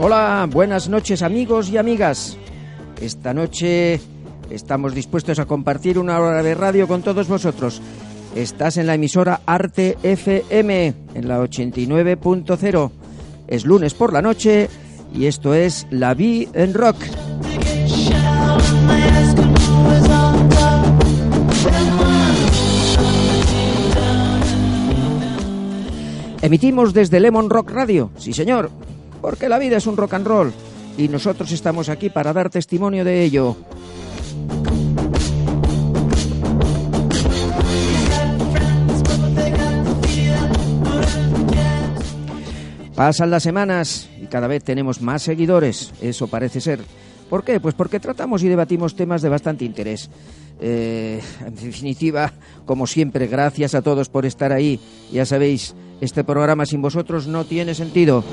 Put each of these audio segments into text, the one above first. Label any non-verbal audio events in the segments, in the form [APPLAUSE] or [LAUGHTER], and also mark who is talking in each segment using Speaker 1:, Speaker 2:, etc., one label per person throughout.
Speaker 1: Hola, buenas noches amigos y amigas. Esta noche estamos dispuestos a compartir una hora de radio con todos vosotros. Estás en la emisora Arte FM en la 89.0. Es lunes por la noche y esto es La Vi en Rock. Emitimos desde Lemon Rock Radio, sí señor, porque la vida es un rock and roll y nosotros estamos aquí para dar testimonio de ello. Pasan las semanas y cada vez tenemos más seguidores, eso parece ser. ¿Por qué? Pues porque tratamos y debatimos temas de bastante interés. Eh, en definitiva, como siempre, gracias a todos por estar ahí. Ya sabéis, este programa sin vosotros no tiene sentido.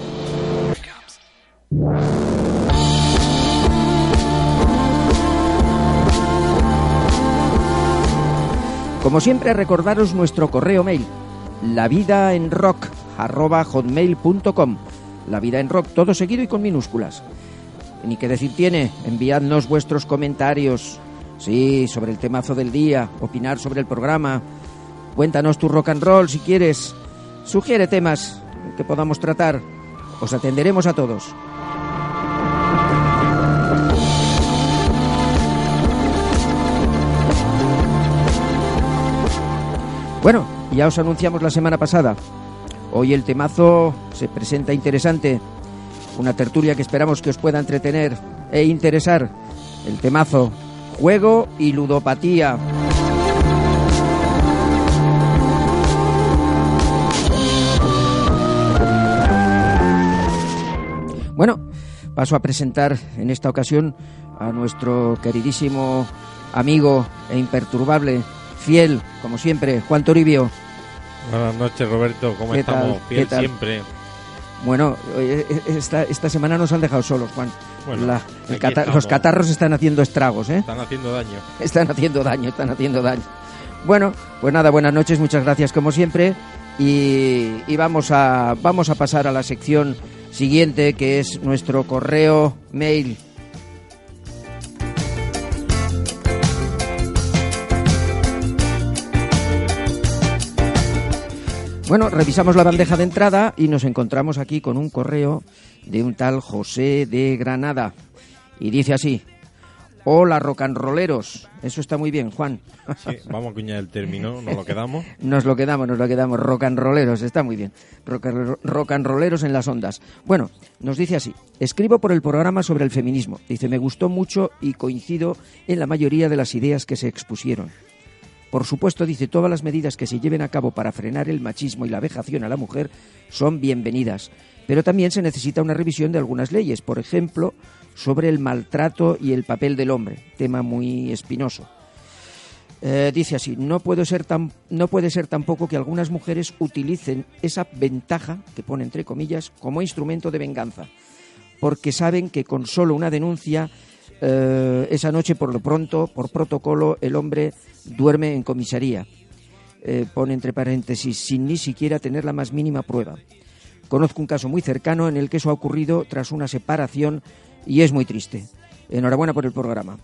Speaker 1: Como siempre, recordaros nuestro correo mail, la vida en rock hotmail.com. La vida en rock, todo seguido y con minúsculas. Ni qué decir tiene, enviadnos vuestros comentarios, sí, sobre el temazo del día, opinar sobre el programa, cuéntanos tu rock and roll si quieres, sugiere temas que podamos tratar, os atenderemos a todos. Bueno, ya os anunciamos la semana pasada. Hoy el temazo se presenta interesante. Una tertulia que esperamos que os pueda entretener e interesar. El temazo, juego y ludopatía. Bueno, paso a presentar en esta ocasión a nuestro queridísimo amigo e imperturbable, fiel, como siempre, Juan Toribio.
Speaker 2: Buenas noches, Roberto. ¿Cómo estamos? Fiel siempre.
Speaker 1: Bueno, esta, esta semana nos han dejado solos, Juan. los catarros están haciendo estragos, ¿eh?
Speaker 2: Están haciendo daño.
Speaker 1: Están haciendo daño, están haciendo daño. Bueno, pues nada, buenas noches, muchas gracias como siempre. Y, y vamos, a, vamos a pasar a la sección siguiente, que es nuestro correo mail Bueno, revisamos la bandeja de entrada y nos encontramos aquí con un correo de un tal José de Granada. Y dice así, Hola, rocanroleros. Eso está muy bien, Juan. [LAUGHS]
Speaker 2: Sí, vamos a cuñar el término, ¿nos lo quedamos? [LAUGHS]
Speaker 1: nos lo quedamos, nos lo quedamos. Rocanroleros, está muy bien. Rocanroleros en las ondas. Bueno, nos dice así. Escribo por el programa sobre el feminismo. Dice, me gustó mucho y coincido en la mayoría de las ideas que se expusieron. Por supuesto, dice, todas las medidas que se lleven a cabo para frenar el machismo y la vejación a la mujer son bienvenidas, pero también se necesita una revisión de algunas leyes, por ejemplo, sobre el maltrato y el papel del hombre, tema muy espinoso. Eh, dice así, no puede, ser no puede ser tampoco que algunas mujeres utilicen esa ventaja, que pone entre comillas, como instrumento de venganza, porque saben que con solo una denuncia eh, esa noche, por lo pronto, por protocolo, el hombre duerme en comisaría. Eh, pone entre paréntesis, sin ni siquiera tener la más mínima prueba. Conozco un caso muy cercano en el que eso ha ocurrido tras una separación y es muy triste. Enhorabuena por el programa.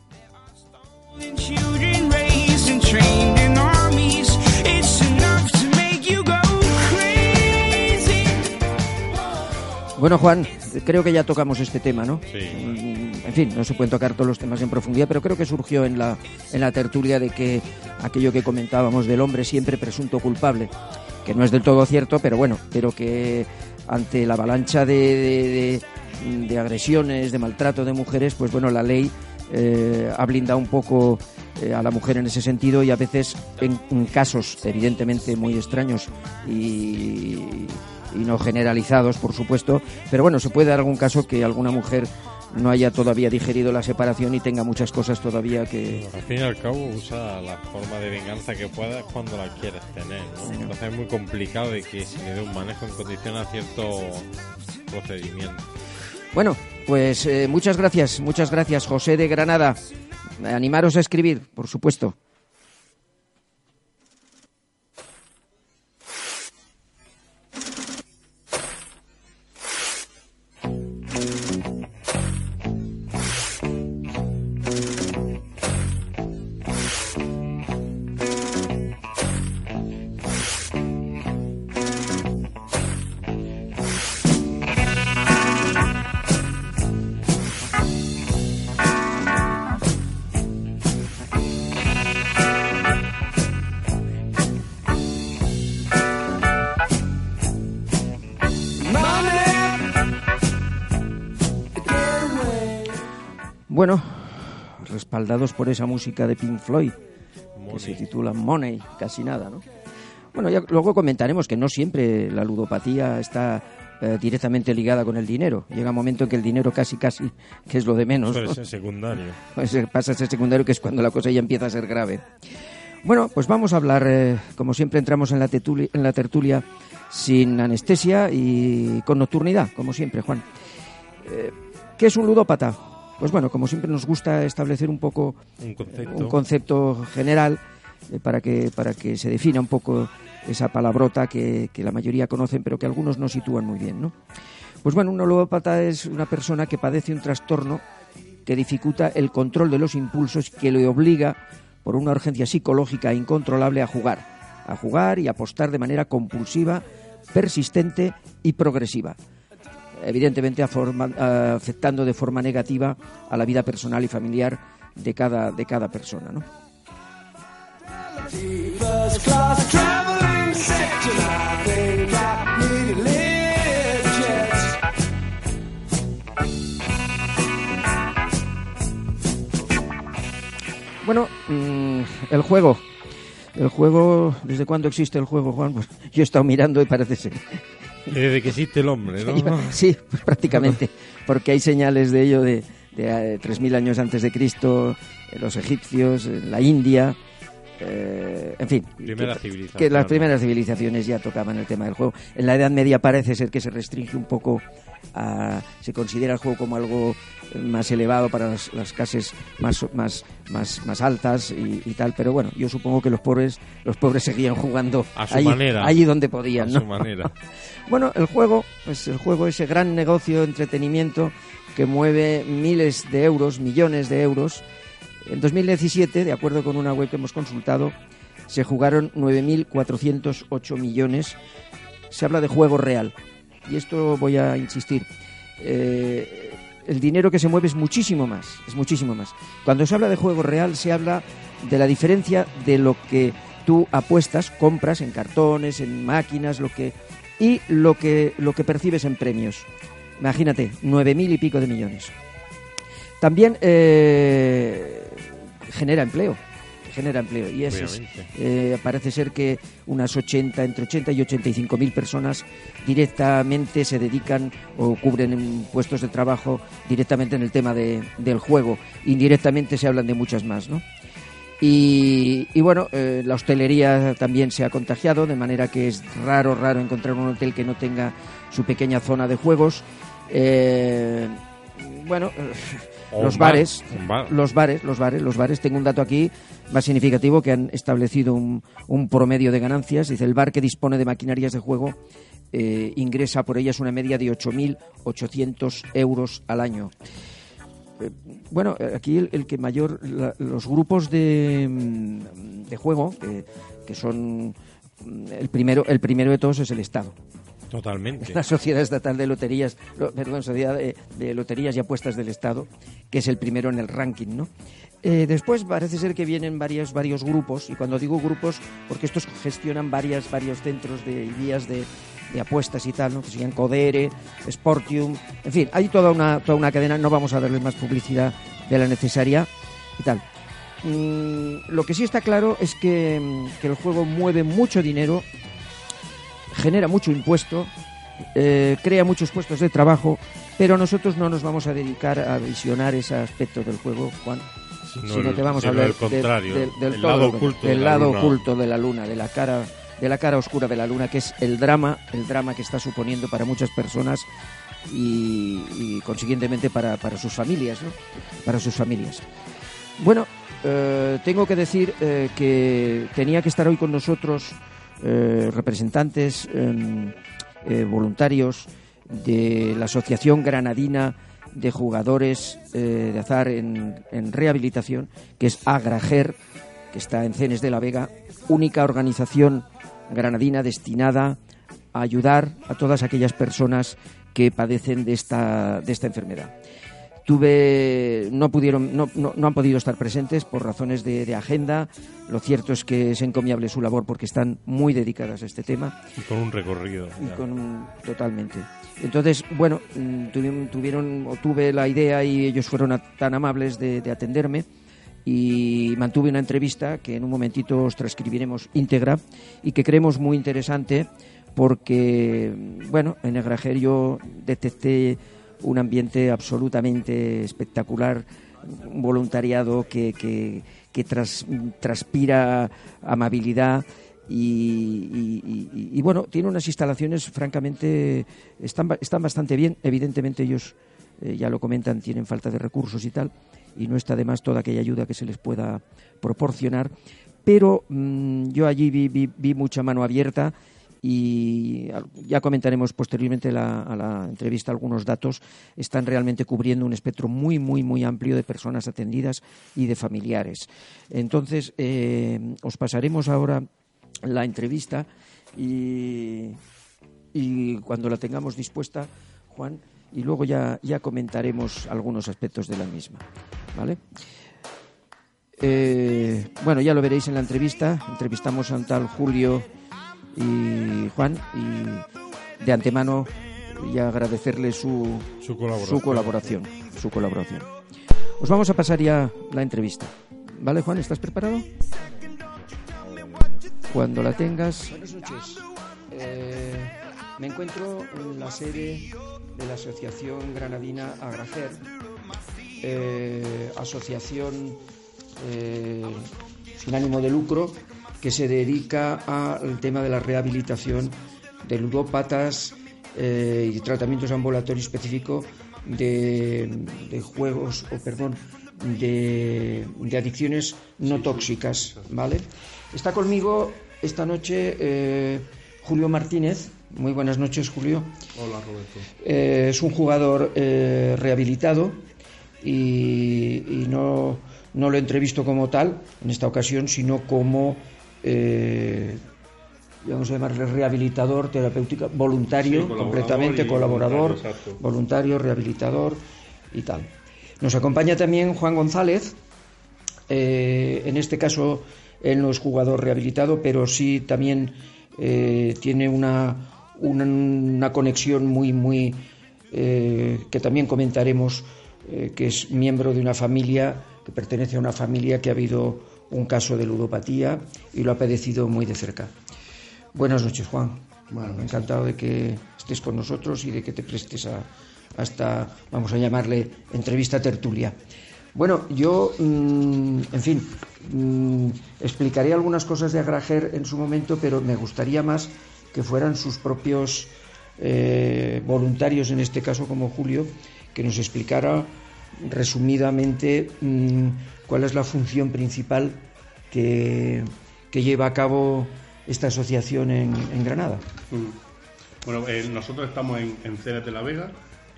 Speaker 1: Bueno, Juan, creo que ya tocamos este tema, ¿no?
Speaker 2: Sí.
Speaker 1: Mm, en fin, no se pueden tocar todos los temas en profundidad, pero creo que surgió en la, en la tertulia de que aquello que comentábamos del hombre siempre presunto culpable, que no es del todo cierto, pero bueno, pero que ante la avalancha de, agresiones, de maltrato de mujeres, pues bueno, la ley eh, ha blindado un poco eh, a la mujer en ese sentido y a veces en, casos evidentemente muy extraños y, no generalizados, por supuesto, pero bueno, se puede dar algún caso que alguna mujer no haya todavía digerido la separación y tenga muchas cosas todavía que...
Speaker 2: al fin y al cabo usa la forma de venganza que pueda cuando la quieres tener, Entonces es muy complicado de que se le dé un manejo en condición a cierto procedimiento.
Speaker 1: Bueno, pues eh, muchas gracias, muchas gracias, José de Granada. Animaros a escribir, por supuesto. Respaldados por esa música de Pink Floyd, que se titula Money, casi nada, ¿no? Bueno, ya luego comentaremos que no siempre la ludopatía está eh, directamente ligada con el dinero. Llega un momento en que el dinero casi, casi, que es lo de menos.
Speaker 2: Puede ser secundario. [LAUGHS]
Speaker 1: Pues eh, pasa a ser secundario, que es cuando la cosa ya empieza a ser grave. Bueno, pues vamos a hablar, eh, como siempre entramos en la, en la tertulia sin anestesia y con nocturnidad, como siempre, Juan. ¿Qué es un ludópata? Pues bueno, como siempre nos gusta establecer un poco un concepto, general eh, para, que, para que se defina un poco esa palabrota que, la mayoría conocen pero que algunos no sitúan muy bien, ¿no? Pues bueno, un ludópata es una persona que padece un trastorno que dificulta el control de los impulsos que le obliga por una urgencia psicológica incontrolable a jugar, a jugar y apostar de manera compulsiva, persistente y progresiva evidentemente afectando de forma negativa a la vida personal y familiar de cada, de cada persona. ¿no? Bueno, mm, el juego. El juego, ¿desde cuándo existe el juego, Juan? Pues yo he estado mirando y parece ser
Speaker 2: desde que existe el hombre, ¿no? [LAUGHS]
Speaker 1: Sí, prácticamente, porque hay señales de ello de, de 3.000 eh, años antes de Cristo, los egipcios, la India, eh, en fin, que, las primeras civilizaciones ya tocaban el tema del juego. En la Edad Media parece ser que se restringe un poco, a, se considera el juego como algo más elevado para las, clases más, más, más, más altas y, tal, pero bueno, yo supongo que los pobres, los pobres seguían jugando
Speaker 2: a su manera,
Speaker 1: allí donde podían.
Speaker 2: A su manera. [LAUGHS]
Speaker 1: bueno, el juego, pues el juego, ese gran negocio de entretenimiento que mueve miles de euros, millones de euros, en 2017, de acuerdo con una web que hemos consultado, se jugaron 9.408 millones. Se habla de juego real. Y esto voy a insistir. Eh, el dinero que se mueve es muchísimo más, es muchísimo más. Cuando se habla de juego real, se habla de la diferencia de lo que tú apuestas, compras en cartones, en máquinas, lo que y lo que lo que percibes en premios. Imagínate, nueve mil y pico de millones. También eh, genera empleo genera empleo. Y es, eh, parece ser que unas 80 entre 80 y 85 mil personas directamente se dedican o cubren puestos de trabajo directamente en el tema de, del juego. Indirectamente se hablan de muchas más ¿no? y, bueno eh, la hostelería también se ha contagiado de manera que es raro raro encontrar un hotel que no tenga su pequeña zona de juegos. Bueno [LAUGHS] los bares, los bares, los bares, los bares. Tengo un dato aquí más significativo que han establecido un, un promedio de ganancias. Dice el bar que dispone de maquinarias de juego eh, ingresa por ellas una media de 8.800 euros al año. Eh, bueno, aquí el, que mayor, los grupos de, mm, de juego, que son mm, el primero, el primero de todos es el Estado.
Speaker 2: Totalmente.
Speaker 1: La Sociedad Estatal de Loterías, perdón, Sociedad de, Loterías y Apuestas del Estado, que es el primero en el ranking, ¿no? Eh, después parece ser que vienen varios, varios grupos, y cuando digo grupos, porque estos gestionan varias, varios centros de vías de, apuestas y tal, ¿no? que serían Codere, Sportium, en fin, hay toda una, toda una cadena, no vamos a darles más publicidad de la necesaria y tal. Mm, lo que sí está claro es que, que el juego mueve mucho dinero, genera mucho impuesto, eh, crea muchos puestos de trabajo, pero nosotros no nos vamos a dedicar a visionar ese aspecto del juego, Juan, sino, que vamos a hablar del, lado, oculto, del lado oculto de la luna, de la cara de la cara oscura de la luna, que es el drama, el drama que está suponiendo para muchas personas y, consiguientemente para, para, sus familias, ¿no? Para sus familias. Bueno, eh, tengo que decir eh, que tenía que estar hoy con nosotros representantes em, voluntarios de la Asociación Granadina de Jugadores de Azar en, en Rehabilitación, que es Agrager, que está en Cenes de la Vega, única organización granadina destinada a ayudar a todas aquellas personas que padecen de esta, de esta enfermedad. Tuve, no pudieron, no, no, han podido estar presentes por razones de, agenda. Lo cierto es que es encomiable su labor porque están muy dedicadas a este tema.
Speaker 2: Y con un recorrido.
Speaker 1: Y con totalmente. Entonces, bueno, mm, tuvieron, tuvieron, o tuve la idea y ellos fueron tan amables de, de atenderme y mantuve una entrevista que en un momentito os transcribiremos íntegra y que creemos muy interesante porque, bueno, en el Grajer yo detecté un ambiente absolutamente espectacular, un voluntariado que, que, que transpira amabilidad y, bueno, tiene unas instalaciones francamente, están, están bastante bien, evidentemente ellos eh, ya lo comentan, tienen falta de recursos y tal, y no está de más toda aquella ayuda que se les pueda proporcionar. Pero mm, yo allí vi, mucha mano abierta y ya comentaremos posteriormente a la entrevista algunos datos. Están realmente cubriendo un espectro muy, muy, muy amplio de personas atendidas y de familiares. Entonces, eh, os pasaremos ahora la entrevista y, y cuando la tengamos dispuesta, Juan, y luego ya, ya comentaremos algunos aspectos de la misma. ¿Vale? Eh, bueno, ya lo veréis en la entrevista. Entrevistamos a un tal Julio y Juan y de antemano ya agradecerle su,
Speaker 2: su, colaboración.
Speaker 1: su colaboración. Su colaboración. Os vamos a pasar ya la entrevista. ¿Vale, Juan? ¿Estás preparado? Cuando la tengas. Buenas noches. Eh, me encuentro en la sede de la Asociación Granadina Agracer, eh, asociación eh, sin ánimo de lucro que se dedica al tema de la rehabilitación de ludópatas eh, y tratamientos ambulatorios específicos de, juegos o perdón de, de, adicciones no tóxicas, ¿vale? Está conmigo esta noche Julio Martínez, muy buenas noches, Julio.
Speaker 3: Hola, Roberto.
Speaker 1: Eh, es un jugador eh, rehabilitado y, no, no, lo entrevisto como tal en esta ocasión, sino como, eh, vamos a llamarle rehabilitador terapéutico, voluntario, completamente colaborador, voluntario, rehabilitador y tal. Nos acompaña también Juan González. en este caso, él no es jugador rehabilitado, pero sí también tiene una, una, conexión muy, muy, eh, que también comentaremos, eh, que es miembro de una familia, que pertenece a una familia que ha habido un caso de ludopatía y lo ha padecido muy de cerca. Buenas noches, Juan. Bueno, encantado de que estés con nosotros y de que te prestes a, esta, vamos a llamarle, entrevista tertulia. Bueno, yo, mm, en fin, mm, explicaré algunas cosas de Agrajer en su momento, pero me gustaría más que fueran sus propios eh, voluntarios, en este caso como Julio, que nos explicara resumidamente mm, cuál es la función principal que, lleva a cabo esta asociación en, Granada.
Speaker 3: Mm. Bueno, eh, nosotros estamos en, en Ceres de la Vega,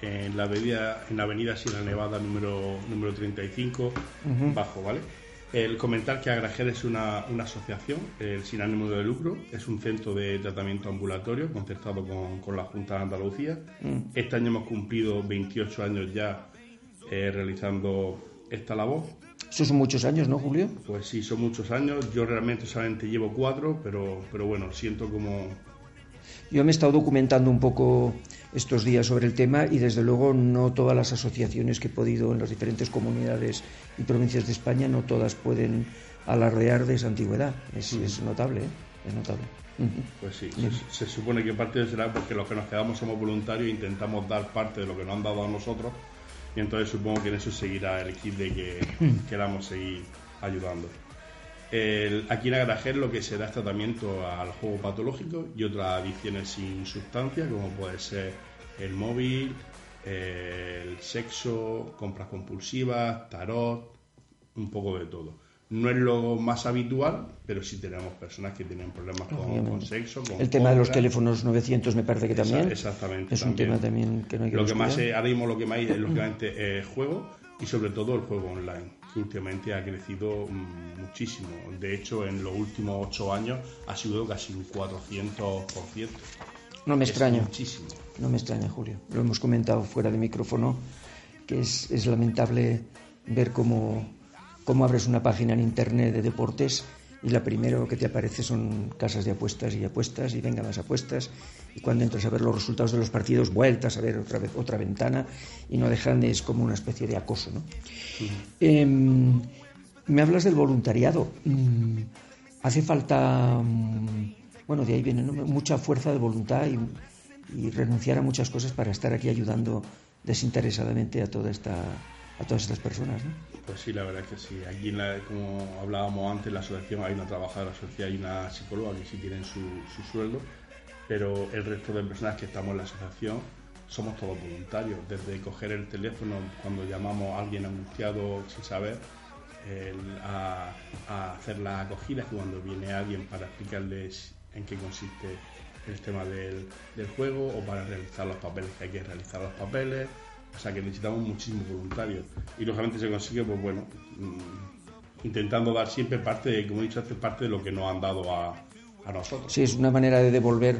Speaker 3: en la avenida, en la avenida Sierra Nevada número, número 35, bajo, ¿vale? El comentar que Agrajer es una, asociación sin ánimo de lucro, es un centro de tratamiento ambulatorio concertado con, la Junta de Andalucía. Mm. Este año hemos cumplido 28 años ya eh, realizando esta labor.
Speaker 1: Eso son muchos años, ¿no, Julio?
Speaker 3: Pues sí, son muchos años. Yo realmente solamente llevo cuatro, pero, pero bueno, siento como...
Speaker 1: Yo me he estado documentando un poco
Speaker 4: estos días sobre el tema y desde luego no todas las asociaciones que he podido en las diferentes comunidades y provincias de España no todas pueden alardear de esa antigüedad. Es, es notable, ¿eh? es notable.
Speaker 3: Pues sí, se, supone que parte será porque los que nos quedamos somos voluntarios e intentamos dar parte de lo que nos han dado a nosotros y entonces supongo que en eso seguirá el kit de que queramos seguir ayudando. aquí en Agrajer lo que se da es tratamiento al juego patológico y otras adicciones sin sustancia, como puede ser el móvil, el sexo, compras compulsivas, tarot, un poco de todo. No es lo más habitual, pero sí tenemos personas que tienen problemas con, sexo.
Speaker 4: el tema de los teléfonos 900 me parece que también.
Speaker 3: Exactamente.
Speaker 4: Es un tema también que no hay que
Speaker 3: Lo que más, ahora mismo lo que más hay es [CLEARS THROAT] lógicamente el juego y sobre todo el juego online, que últimamente ha crecido mm, muchísimo. De hecho, en los últimos ocho años ha sido casi un 400%.
Speaker 4: No me extraña.
Speaker 3: Muchísimo.
Speaker 4: No me extraña, Julio. Lo hemos comentado fuera de micrófono, que es, es lamentable ver cómo cómo abres una página en internet de deportes y la primero que te aparece son casas de apuestas y apuestas y venga más apuestas y cuando entras a ver los resultados de los partidos vueltas a ver otra vez otra ventana y no dejan es como una especie de acoso ¿no? Em, me hablas del voluntariado mm, hace falta mm, bueno de ahí viene mucha fuerza de voluntad y, y renunciar a muchas cosas para estar aquí ayudando desinteresadamente a toda esta a todas estas personas. ¿no?
Speaker 3: Pues sí, la verdad es que sí. Aquí, como hablábamos antes, en la asociación hay una trabajadora social y una psicóloga que sí tienen su, su sueldo, pero el resto de personas que estamos en la asociación somos todos voluntarios. Desde coger el teléfono cuando llamamos a alguien angustiado sin saber, a, hacer las acogidas cuando viene alguien para explicarles en qué consiste el tema del, del juego o para realizar los papeles que hay que realizar los papeles o sea que necesitamos muchísimos voluntarios. Y lógicamente se consigue, pues bueno, mm, intentando dar siempre parte, como he dicho, hace parte de lo que nos han dado a, nosotros.
Speaker 4: Sí, es una manera de devolver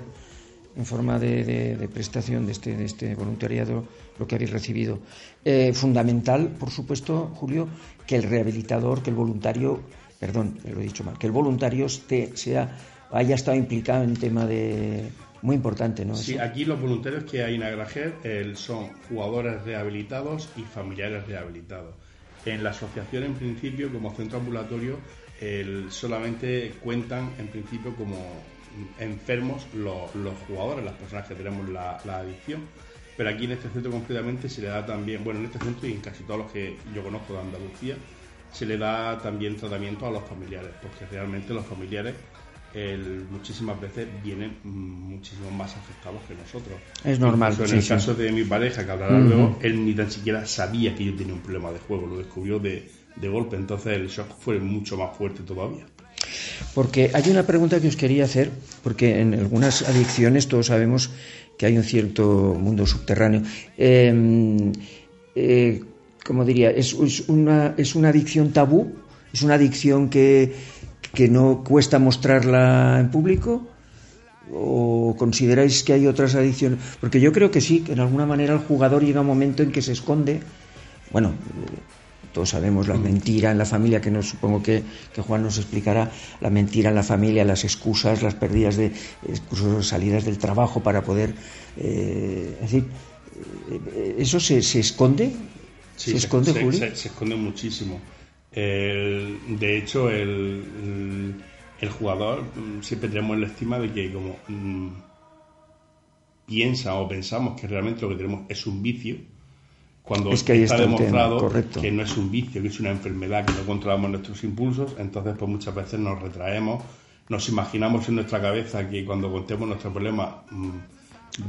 Speaker 4: en forma de, prestación de este, de este voluntariado lo que habéis recibido. Eh, fundamental, por supuesto, Julio, que el rehabilitador, que el voluntario, perdón, lo he dicho mal, que el voluntario esté, sea, haya estado implicado en tema de muy importante, ¿no?
Speaker 3: Sí, aquí los voluntarios que hay en Agrajer son jugadores rehabilitados y familiares rehabilitados. En la asociación, en principio, como centro ambulatorio, solamente cuentan, en principio, como enfermos los, jugadores, las personas que tenemos la, adicción. Pero aquí en este centro concretamente se le da también, bueno, en este centro y en casi todos los que yo conozco de Andalucía, se le da también tratamiento a los familiares, porque realmente los familiares muchísimas veces vienen muchísimo más afectados que nosotros.
Speaker 4: Es normal.
Speaker 3: en el caso de mi pareja, que hablará luego, él ni tan siquiera sabía que yo tenía un problema de juego, lo descubrió de, de golpe, entonces el shock fue mucho más fuerte todavía.
Speaker 4: Porque hay una pregunta que os quería hacer, porque en algunas adicciones todos sabemos que hay un cierto mundo subterráneo. Em, eh, como diría, ¿es, una, ¿es una adicción tabú? ¿Es una adicción que, que no cuesta mostrarla en público? ¿O consideráis que hay otras adicciones? Porque yo creo que sí, que en alguna manera el jugador llega a un momento en que se esconde. Bueno, todos sabemos la mentira en la familia, que no supongo que, Juan nos explicará, la mentira en la familia, las excusas, las pérdidas de excusas, salidas del trabajo para poder. Eh, es decir, eh, ¿eso se, se esconde?
Speaker 3: ¿Se, esconde, Julio? se esconde muchísimo de hecho, el, el, jugador mm, siempre tenemos la estima de que como mm, piensa o pensamos que realmente lo que tenemos es un vicio, cuando está, demostrado que no es un vicio, que es una enfermedad, que no controlamos nuestros impulsos, entonces pues muchas veces nos retraemos, nos imaginamos en nuestra cabeza que cuando contemos nuestro problema mm,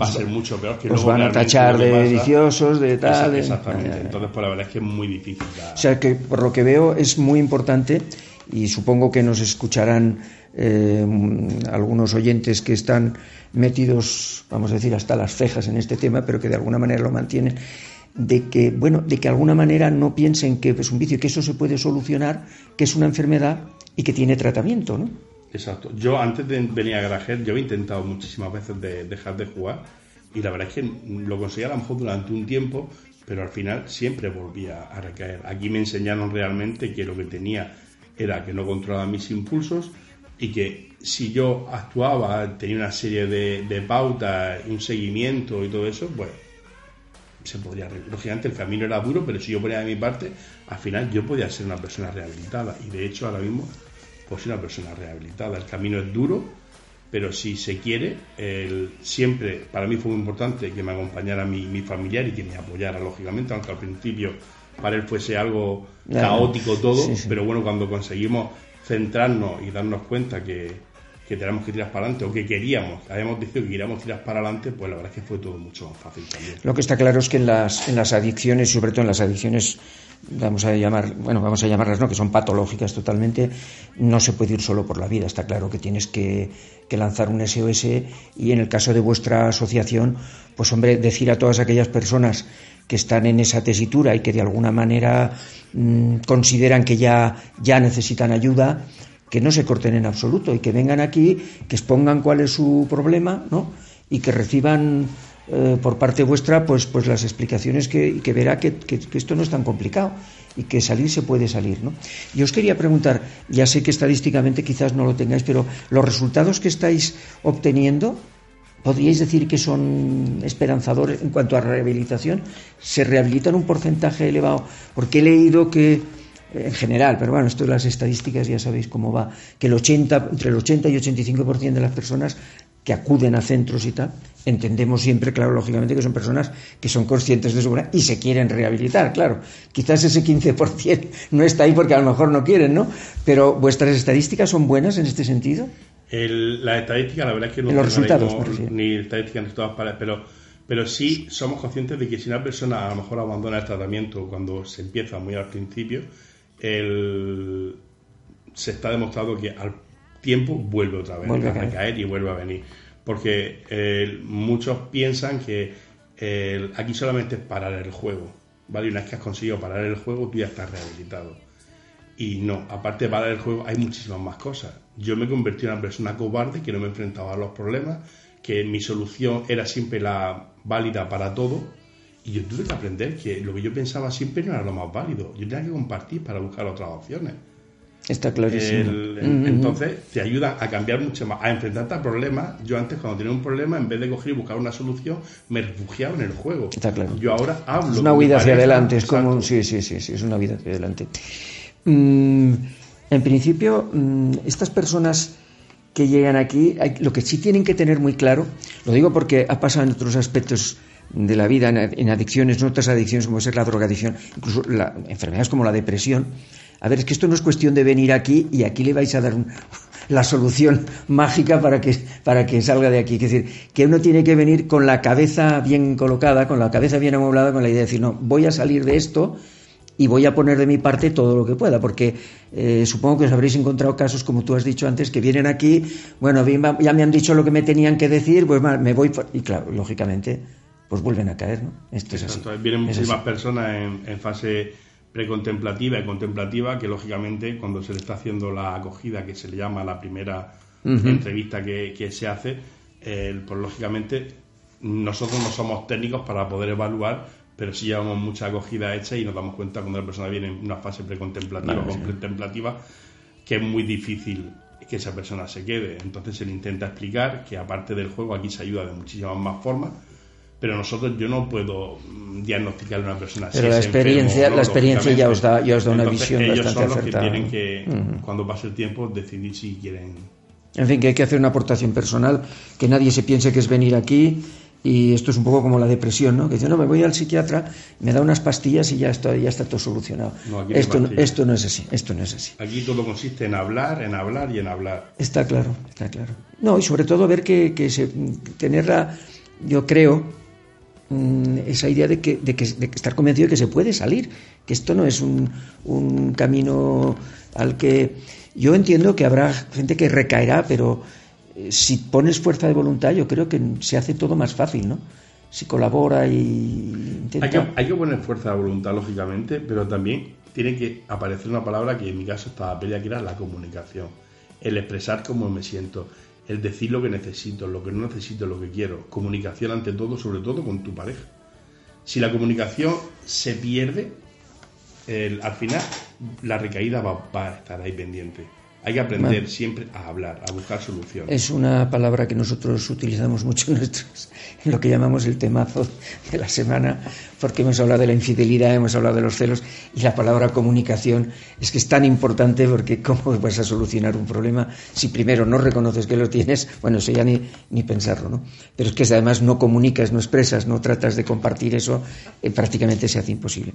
Speaker 3: va a ser mucho peor que
Speaker 4: Nos van a tachar de viciosos, de tal.
Speaker 3: Exactamente. Entonces, pues la verdad es que es muy difícil.
Speaker 4: O sea, que por lo que veo es muy importante y supongo que nos escucharán eh, algunos oyentes que están metidos, vamos a decir, hasta las cejas en este tema, pero que de alguna manera lo mantienen de que, bueno, de que de alguna manera no piensen que es un vicio, que eso se puede solucionar, que es una enfermedad y que tiene tratamiento, ¿no?
Speaker 3: Exacto. Yo antes de venir a Garajer, yo he intentado muchísimas veces de dejar de jugar y la verdad es que lo conseguí a lo mejor durante un tiempo, pero al final siempre volvía a recaer. Aquí me enseñaron realmente que lo que tenía era que no controlaba mis impulsos y que si yo actuaba, tenía una serie de, de pautas, un seguimiento y todo eso, pues se podría lógicamente el camino era duro pero si yo ponía de mi parte al final yo podía ser una persona rehabilitada y de hecho ahora mismo pues una persona rehabilitada. El camino es duro pero si se quiere el, siempre para mí fue muy importante que me acompañara mi, mi familiar y que me apoyara lógicamente aunque al principio para él fuese algo caótico todo pero bueno cuando conseguimos centrarnos y darnos cuenta que que tenemos que tirar para adelante o que queríamos, habíamos dicho que queríamos tirar para adelante, pues la verdad es que fue todo mucho más fácil también.
Speaker 1: Lo que está claro es que en las, en las adicciones, sobre todo en las adicciones, vamos a llamar, bueno, vamos a llamarlas, ¿no? que son patológicas totalmente, no se puede ir solo por la vida, está claro que tienes que, lanzar un SOS y en el caso de vuestra asociación, pues hombre, decir a todas aquellas personas que están en esa tesitura y que de alguna manera mmm, consideran que ya, ya necesitan ayuda, que no se corten en absoluto y que vengan aquí, que expongan cuál es su problema, ¿no? Y que reciban eh, por parte vuestra pues, pues las explicaciones que, y que verá que, que, esto no es tan complicado y que salir se puede salir. ¿no? Yo os quería preguntar, ya sé que estadísticamente quizás no lo tengáis, pero los resultados que estáis obteniendo, ¿podríais decir que son esperanzadores en cuanto a rehabilitación? ¿Se rehabilitan un porcentaje elevado? Porque he leído que en general, pero bueno, esto de las estadísticas ya sabéis cómo va, que el 80, entre el 80 y 85% de las personas que acuden a centros y tal, entendemos siempre, claro, lógicamente, que son personas que son conscientes de su vida y se quieren rehabilitar, claro. Quizás ese 15% no está ahí porque a lo mejor no quieren, ¿no? Pero vuestras estadísticas son buenas en este sentido.
Speaker 3: El, la estadística, la verdad es que no
Speaker 1: los resultados,
Speaker 3: ni estadísticas ni todas para, pero pero sí somos conscientes de que si una persona a lo mejor abandona el tratamiento cuando se empieza muy al principio, el, se está demostrado que al tiempo vuelve otra vez vuelve a, caer. a, caer. y vuelve a venir. Porque eh, muchos piensan que eh, aquí solamente es parar el juego. ¿vale? Y una vez que has conseguido parar el juego, tú ya estás rehabilitado. Y no, aparte de parar el juego, hay muchísimas más cosas. Yo me convertí en una persona cobarde que no me enfrentaba a los problemas, que mi solución era siempre la válida para todo y yo tuve que aprender que lo que yo pensaba siempre no era lo más válido. Yo tenía que compartir para buscar otras opciones.
Speaker 1: Está clarísimo.
Speaker 3: El, el, entonces te ayuda a cambiar mucho más, a enfrentarte a problemas. Yo antes cuando tenía un problema, en vez de coger y buscar una solución, me refugiaba en el juego.
Speaker 1: Está claro.
Speaker 3: Yo ahora hablo.
Speaker 1: Es una huida hacia adelante, es como sí, sí, sí, sí, es una vida hacia adelante. Mm, en principio, mm, estas personas que llegan aquí, hay, lo que sí tienen que tener muy claro, lo digo porque ha pasado en otros aspectos de la vida, en, adicciones, en otras adicciones como es la drogadicción, incluso la, enfermedades como la depresión. A ver, es que esto no es cuestión de venir aquí y aquí le vais a dar la solución [LAUGHS] mágica para que, para que salga de aquí. Es decir, que uno tiene que venir con la cabeza bien colocada, con la cabeza bien amueblada, con la idea de decir, no, voy a salir de esto y voy a poner de mi parte todo lo que pueda, porque eh, supongo que os habréis encontrado casos, como tú has dicho antes, que vienen aquí, bueno, ya me han dicho lo que me tenían que decir, pues me voy, y claro, lógicamente pues vuelven a caer, ¿no? Esto
Speaker 3: Exacto.
Speaker 1: es así.
Speaker 3: Vienen muchísimas
Speaker 1: así.
Speaker 3: personas en, en, fase precontemplativa y contemplativa que lógicamente cuando se le está haciendo la acogida que se le llama la primera uh -huh. entrevista que, que, se hace, eh, pues lógicamente nosotros no somos técnicos para poder evaluar, pero sí llevamos mucha acogida hecha y nos damos cuenta cuando la persona viene en una fase precontemplativa o contemplativa que es muy difícil que esa persona se quede. Entonces se le intenta explicar que aparte del juego aquí se ayuda de muchísimas más formas pero nosotros yo no puedo diagnosticar a una persona
Speaker 1: pero si la experiencia enfermo, la experiencia ya os da ya os da una
Speaker 3: Entonces,
Speaker 1: visión
Speaker 3: ellos
Speaker 1: bastante
Speaker 3: son los
Speaker 1: acertada
Speaker 3: que tienen que uh -huh. cuando pase el tiempo decidir si quieren
Speaker 1: en fin que hay que hacer una aportación personal que nadie se piense que es venir aquí y esto es un poco como la depresión, ¿no? Que dice, no, me voy al psiquiatra, me da unas pastillas y ya está, ya está todo solucionado.
Speaker 3: No,
Speaker 1: esto, no, esto no es así, esto no es así.
Speaker 3: Aquí todo consiste en hablar, en hablar y en hablar.
Speaker 1: Está claro, está claro. No, y sobre todo ver que, que se, tenerla, yo creo, mm, esa idea de que, de que, de que estar convencido de que se puede salir, que esto no es un, un camino al que yo entiendo que habrá gente que recaerá, pero eh, si pones fuerza de voluntad, yo creo que se hace todo más fácil, ¿no? Si colabora y.
Speaker 3: Hay que, hay que poner fuerza de voluntad, lógicamente, pero también tiene que aparecer una palabra que en mi caso estaba pelea, que era la comunicación. El expresar cómo me siento, el decir lo que necesito, lo que no necesito, lo que quiero. Comunicación ante todo, sobre todo con tu pareja. Si la comunicación se pierde, al final la recaída va, a estar ahí pendiente. Hay que aprender siempre a hablar, a buscar soluciones.
Speaker 1: Es una palabra que nosotros utilizamos mucho en, nuestros, en lo que llamamos el temazo de la semana, porque hemos hablado de la infidelidad, hemos hablado de los celos, y la palabra comunicación es que es tan importante porque cómo vas a solucionar un problema si primero no reconoces que lo tienes, bueno, eso ya ni, ni pensarlo, ¿no? Pero es que si además no comunicas, no expresas, no tratas de compartir eso, eh, prácticamente se hace imposible.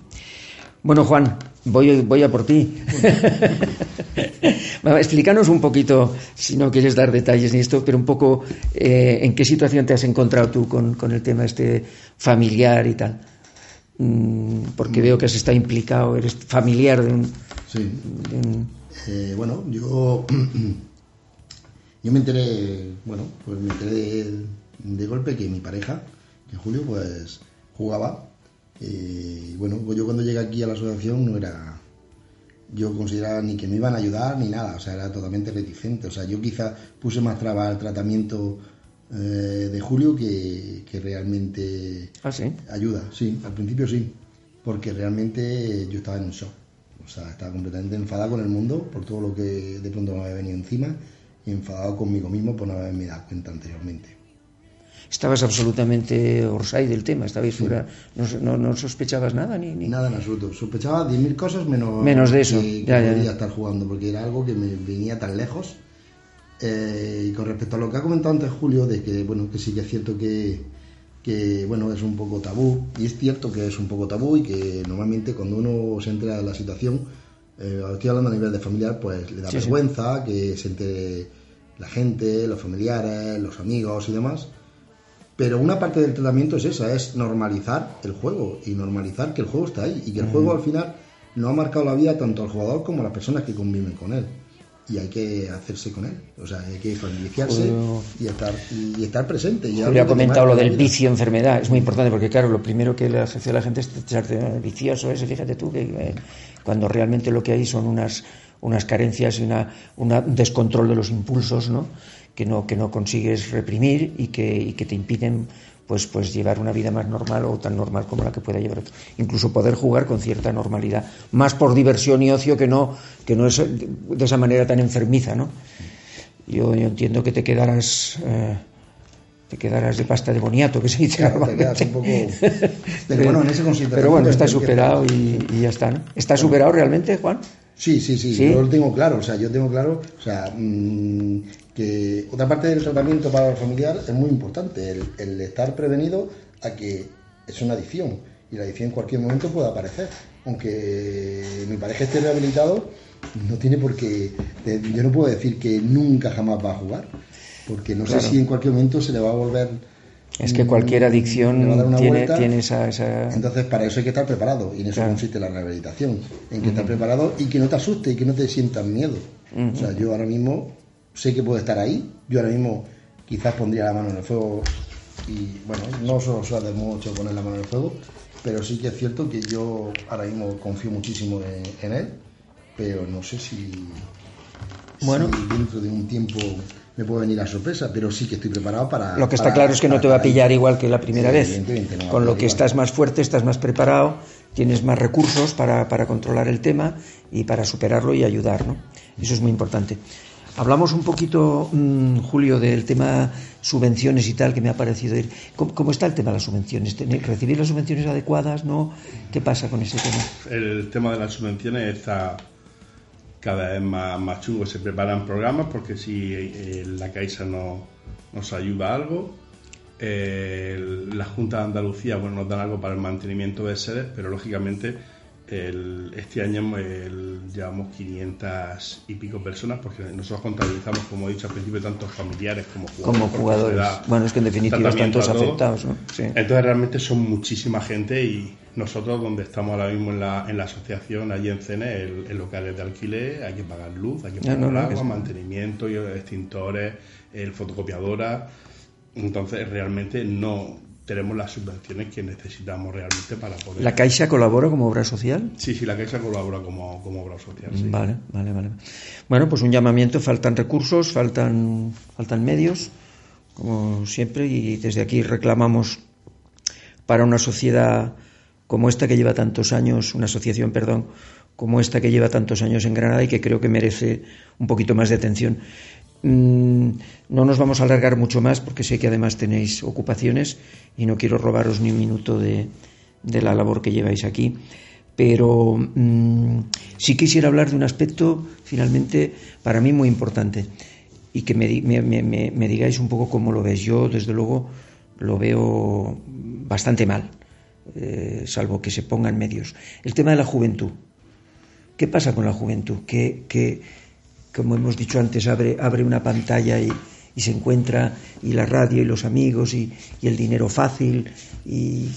Speaker 1: Bueno, Juan, voy, voy a por ti. [LAUGHS] Explícanos un poquito, si no quieres dar detalles ni esto, pero un poco eh, en qué situación te has encontrado tú con, el tema este familiar y tal. Mm, porque veo que has estado implicado, eres familiar de un...
Speaker 5: Sí. Eh, bueno, yo, [CLEARS THROAT] yo me enteré, bueno, pues me enteré de, de golpe que mi pareja, que Julio, pues jugaba y bueno, pues yo cuando llegué aquí a la asociación no era. Yo consideraba ni que me iban a ayudar ni nada, o sea, era totalmente reticente. O sea, yo quizá puse más traba al tratamiento eh, de Julio que, realmente
Speaker 1: ¿Ah,
Speaker 5: ayuda. Sí, al principio sí, porque realmente yo estaba en un shock. O sea, estaba completamente enfadado con el mundo por todo lo que de pronto me había venido encima y enfadado conmigo mismo por no haberme dado cuenta anteriormente
Speaker 1: estabas absolutamente orsay del tema, estabais fuera, no, no, sospechabas nada ni,
Speaker 5: Nada en absoluto, sospechaba 10.000 cosas menos,
Speaker 1: menos de eso,
Speaker 5: que, podía estar jugando, porque era algo que me venía tan lejos. Eh, y con respecto a lo que ha comentado antes Julio, de que bueno, que sí que es cierto que, que bueno, es un poco tabú, y es cierto que es un poco tabú y que normalmente cuando uno se entra en la situación, eh, estoy hablando a nivel de familiar, pues le da vergüenza que se entere la gente, los familiares, los amigos y demás. Pero una parte del tratamiento es esa, es normalizar el juego y normalizar que el juego está ahí y que el juego al final no ha marcado la vida tanto al jugador como a las personas que conviven con él. Y hay que hacerse con él, o sea, hay que familiarizarse y, estar, y estar presente.
Speaker 1: Y ha comentado lo del vicio-enfermedad, es muy importante porque, claro, lo primero que le hace a la gente es echarte vicioso, ese, fíjate tú, que eh, cuando realmente lo que hay son unas, unas carencias y una, un descontrol de los impulsos, ¿no? Que no, que no consigues reprimir y que, y que te impiden pues, pues llevar una vida más normal o tan normal como la que pueda llevar otro. Incluso poder jugar con cierta normalidad, más por diversión y ocio que no, que no es de esa manera tan enfermiza, ¿no? Yo, entiendo que te quedarás... Eh, te quedarás de pasta de boniato, que se dice
Speaker 5: claro, te quedas un poco... [LAUGHS] Pero bueno, en ese
Speaker 1: Pero bueno, está superado y, y, ya está, ¿no? ¿Está superado realmente, Juan?
Speaker 5: Sí, sí, sí, yo lo tengo claro, o sea, yo tengo claro, o sea, mm, que otra parte del tratamiento para el familiar es muy importante, el, estar prevenido a que es una adicción y la adicción en cualquier momento puede aparecer. Aunque mi pareja esté rehabilitado, no tiene por qué, yo no puedo decir que nunca jamás va a jugar, porque no sé si en cualquier momento se le va a volver
Speaker 1: es que cualquier adicción tiene, tiene esa,
Speaker 5: Entonces, para eso hay que estar preparado. Y en eso consiste la rehabilitación. En que estar preparado y que no te asuste y que no te sientas miedo. O sea, yo ahora mismo sé que puedo estar ahí. Yo ahora mismo quizás pondría la mano en el fuego. Y bueno, no solo suele mucho poner la mano en el fuego. Pero sí que es cierto que yo ahora mismo confío muchísimo en, él. Pero no sé si,
Speaker 1: bueno.
Speaker 5: si dentro de un tiempo me puede venir a sorpresa, pero sí que estoy preparado para...
Speaker 1: Lo que está claro es que no te va a pillar igual que la primera vez. Con lo que estás más fuerte, estás más preparado, tienes más recursos para, controlar el tema y para superarlo y ayudar, ¿no? Eso es muy importante. Hablamos un poquito, mm, Julio, del tema subvenciones y tal, que me ha parecido ir. ¿Cómo, está el tema de las subvenciones? ¿Recibir las subvenciones adecuadas? ¿No? ¿Qué pasa con ese tema?
Speaker 3: El tema de las subvenciones está cada vez más, más. Se preparan programas porque si eh, la Caixa no, nos ayuda algo, eh, la Junta de Andalucía bueno, nos dan algo para el mantenimiento de sedes, pero lógicamente este año llevamos 500 y pico personas porque nosotros contabilizamos, como he dicho al principio, tantos familiares como
Speaker 1: jugadores. Como jugadores. bueno, es que en definitiva tantos afectados. ¿no?
Speaker 3: Entonces realmente son muchísima gente y nosotros donde estamos ahora mismo en la, en la asociación, allí en Cene, el, locales de alquiler, hay que pagar luz, hay que pagar agua, mantenimiento, extintores, el fotocopiadora. Entonces realmente no tenemos las subvenciones que necesitamos realmente para poder...
Speaker 1: ¿La Caixa colabora como obra social?
Speaker 3: Sí, sí, la Caixa colabora como, como obra social.
Speaker 1: Vale, vale, vale. Bueno, pues un llamamiento, faltan recursos, faltan, faltan medios, como siempre, y desde aquí reclamamos para una sociedad como esta que lleva tantos años, una asociación, perdón,
Speaker 4: como esta que lleva tantos años en Granada y que creo que merece un poquito más de atención. Mm, no nos vamos a alargar mucho más porque sé que además tenéis ocupaciones y no quiero robaros ni un minuto de, la labor que lleváis aquí. Pero mm, sí quisiera hablar de un aspecto finalmente para mí muy importante y que me, digáis un poco cómo lo ves. Yo, desde luego, lo veo bastante mal, eh, salvo que se pongan medios. El tema de la juventud. ¿Qué pasa con la juventud? Que, como hemos dicho antes, abre, abre una pantalla y, se encuentra, y la radio y los amigos y, el dinero fácil. Y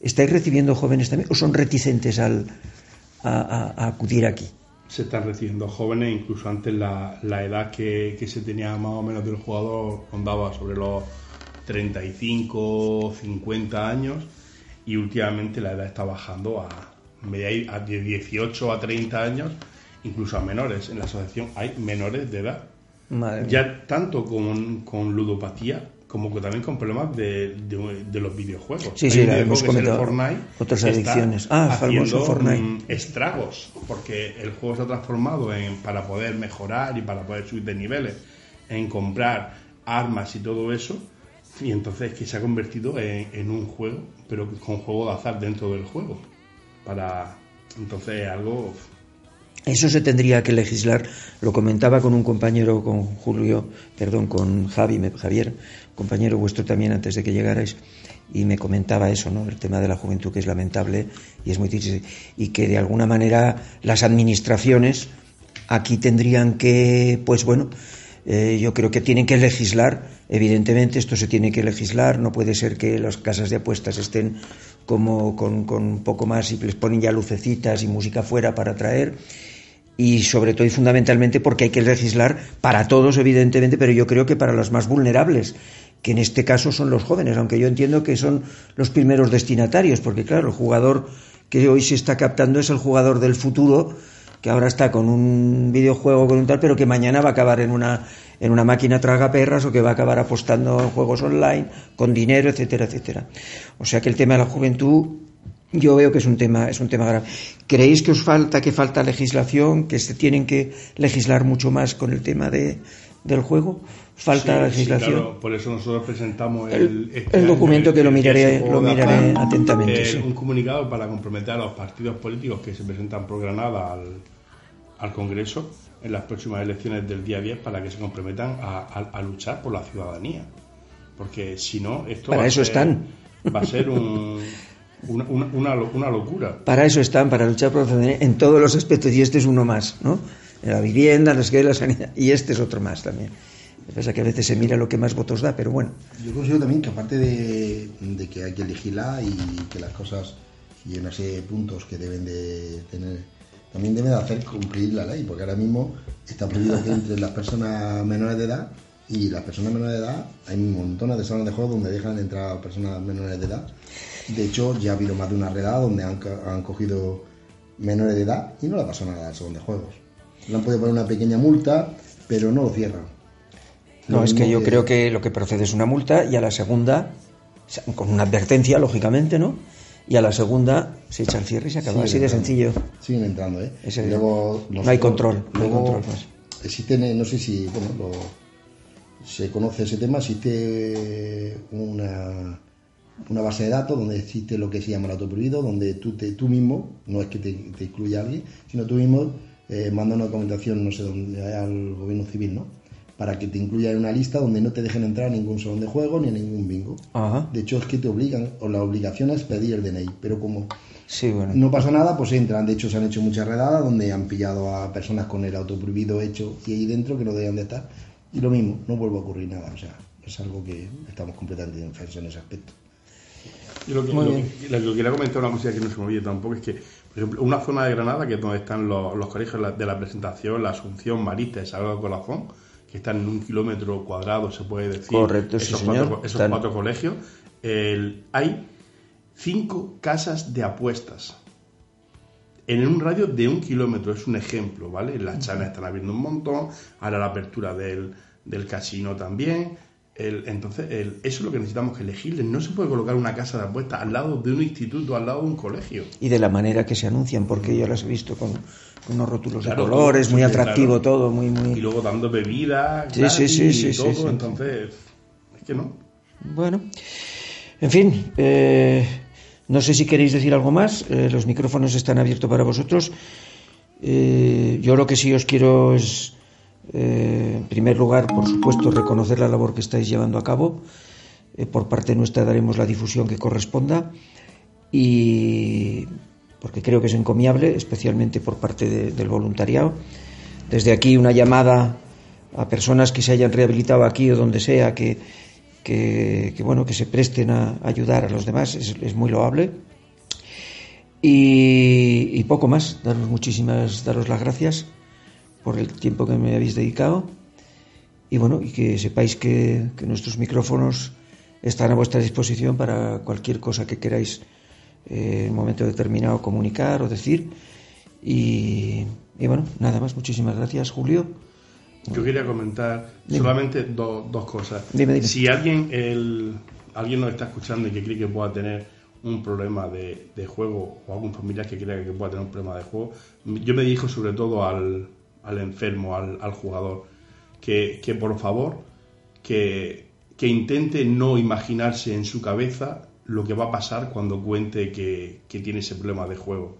Speaker 4: ¿Estáis recibiendo jóvenes también o son reticentes al, a, acudir aquí?
Speaker 3: Se están recibiendo jóvenes, incluso antes la, edad que, que, se tenía más o menos del jugador rondaba sobre los 35, 50 años y últimamente la edad está bajando a, a de 18 a 30 años, incluso a menores. En la asociación hay menores de edad. ya tanto con, con ludopatía como que también con problemas de, de, los videojuegos.
Speaker 4: Sí, sí, hemos comentado Fortnite otras adicciones. Ah,
Speaker 3: haciendo
Speaker 4: Fortnite.
Speaker 3: Mm, estragos, porque el juego se ha transformado en para poder mejorar y para poder subir de niveles, en comprar armas y todo eso, y entonces que se ha convertido en, en un juego, pero con juego de azar dentro del juego para entonces algo
Speaker 4: eso se tendría que legislar, lo comentaba con un compañero, con Julio, perdón, con Javi, Javier, compañero vuestro también antes de que llegarais, y me comentaba eso, ¿no? El tema de la juventud que es lamentable y es muy triste, y que de alguna manera las administraciones aquí tendrían que, pues bueno, eh, yo creo que tienen que legislar, evidentemente esto se tiene que legislar, no puede ser que las casas de apuestas estén como con, con un poco más y les ponen ya lucecitas y música fuera para atraer y sobre todo y fundamentalmente porque hay que legislar para todos evidentemente pero yo creo que para los más vulnerables que en este caso son los jóvenes aunque yo entiendo que son los primeros destinatarios porque claro el jugador que hoy se está captando es el jugador del futuro que ahora está con un videojuego con un tal pero que mañana va a acabar en una en una máquina traga perras o que va a acabar apostando en juegos online con dinero, etcétera, etcétera. O sea que el tema de la juventud yo veo que es un tema es un tema grave. ¿Creéis que os falta que falta legislación, que se tienen que legislar mucho más con el tema de, del juego? Falta legislación. Sí, claro.
Speaker 3: Por eso nosotros presentamos el,
Speaker 4: este documento que lo miraré, lo miraré atentamente.
Speaker 3: Un comunicado para comprometer a los partidos políticos que se presentan por Granada al, al Congreso en las próximas elecciones del día 10 para que se comprometan a, luchar por la ciudadanía. Porque si no, esto
Speaker 4: para eso están.
Speaker 3: va a ser un, [LAUGHS] una, una, locura.
Speaker 4: Para eso están, para luchar por la ciudadanía en todos los aspectos, y este es uno más, ¿no? En la vivienda, en la sanidad, y este es otro más también. Pasa que a veces se mira lo que más votos da, pero bueno.
Speaker 5: Yo considero también que aparte de, de que hay que legislar y que las cosas y una serie de puntos que deben de tener también debe de hacer cumplir la ley, porque ahora mismo está prohibido que entre las personas menores de edad y las personas menores de edad, hay montones de salones de juego donde dejan entrar a personas menores de edad. De hecho, ya ha habido más de una redada donde han, han cogido menores de edad y no le pasado nada al de juegos. Le han podido poner una pequeña multa, pero no lo cierran.
Speaker 4: No, es que yo creo que lo que procede es una multa y a la segunda, con una advertencia, lógicamente, ¿no? y a la segunda se echa el cierre y se acaba. Así de sencillo.
Speaker 5: Siguen entrando, ¿eh?
Speaker 4: luego, no hay control, no hay control más.
Speaker 5: Existe, no sé si bueno, se conoce ese tema, existe una, una base de datos donde existe lo que se llama el autoprohibido, donde tú, te, tú mismo, no es que te, te incluya alguien, sino tú mismo eh, mandas una documentación, no sé, dónde, al gobierno civil, ¿no? para que te incluya en una lista donde no te dejen entrar a ningún salón de juego ni a ningún bingo. De hecho, es que te obligan, o la obligación es pedir el DNI, pero como no pasa nada, pues entran. De hecho, se han hecho muchas redadas donde han pillado a personas con el auto prohibido hecho y ahí dentro que no deben de estar. Y lo mismo, no vuelve a ocurrir nada. O sea, es algo que estamos completamente defensos en ese aspecto.
Speaker 3: Yo lo que, lo quería comentar una cosa que no se me tampoco es que, por ejemplo, una zona de Granada que es donde están los, colegios de la presentación, la Asunción, Marista y Salvador Corazón, que están en un kilómetro cuadrado, se puede decir.
Speaker 4: Correcto,
Speaker 3: esos,
Speaker 4: Cuatro,
Speaker 3: esos cuatro colegios. hay cinco casas de apuestas en un radio de un kilómetro. Es un ejemplo, ¿vale? Las chanas están abriendo un montón. Ahora la apertura del, del casino también. El, entonces, el, eso es lo que necesitamos que elegirles. No se puede colocar una casa de apuestas al lado de un instituto, al lado de un colegio.
Speaker 4: Y de la manera que se anuncian, porque yo las he visto con, con unos rótulos de colores, muy atractivo todo, muy, muy...
Speaker 3: Y luego dando bebidas,
Speaker 4: sí, sí, sí, sí,
Speaker 3: y todo, entonces, es que no.
Speaker 4: Bueno, en fin, eh, no sé si queréis decir algo más, eh, los micrófonos están abiertos para vosotros. Eh, yo lo que sí os quiero es eh, en primer lugar, por supuesto, reconocer la labor que estáis llevando a cabo. Eh, por parte nuestra daremos la difusión que corresponda y porque creo que es encomiable, especialmente por parte del voluntariado. Desde aquí una llamada a personas que se hayan rehabilitado aquí o donde sea, que, bueno, que se presten a ayudar a los demás, es, muy loable. Y, y, poco más, daros muchísimas, daros las gracias por el tiempo que me habéis dedicado y bueno, y que sepáis que, nuestros micrófonos están a vuestra disposición para cualquier cosa que queráis eh, en un momento determinado comunicar o decir. Y, bueno, nada más, muchísimas gracias, Julio.
Speaker 3: Yo quería comentar solamente dos cosas. Si alguien, el, alguien nos está escuchando y que cree que pueda tener un problema de, de juego o algún familiar que crea que pueda tener un problema de juego, yo me dirijo sobre todo al, al enfermo, al, jugador, que, por favor, que, intente no imaginarse en su cabeza lo que va a pasar cuando cuente que, tiene ese problema de juego.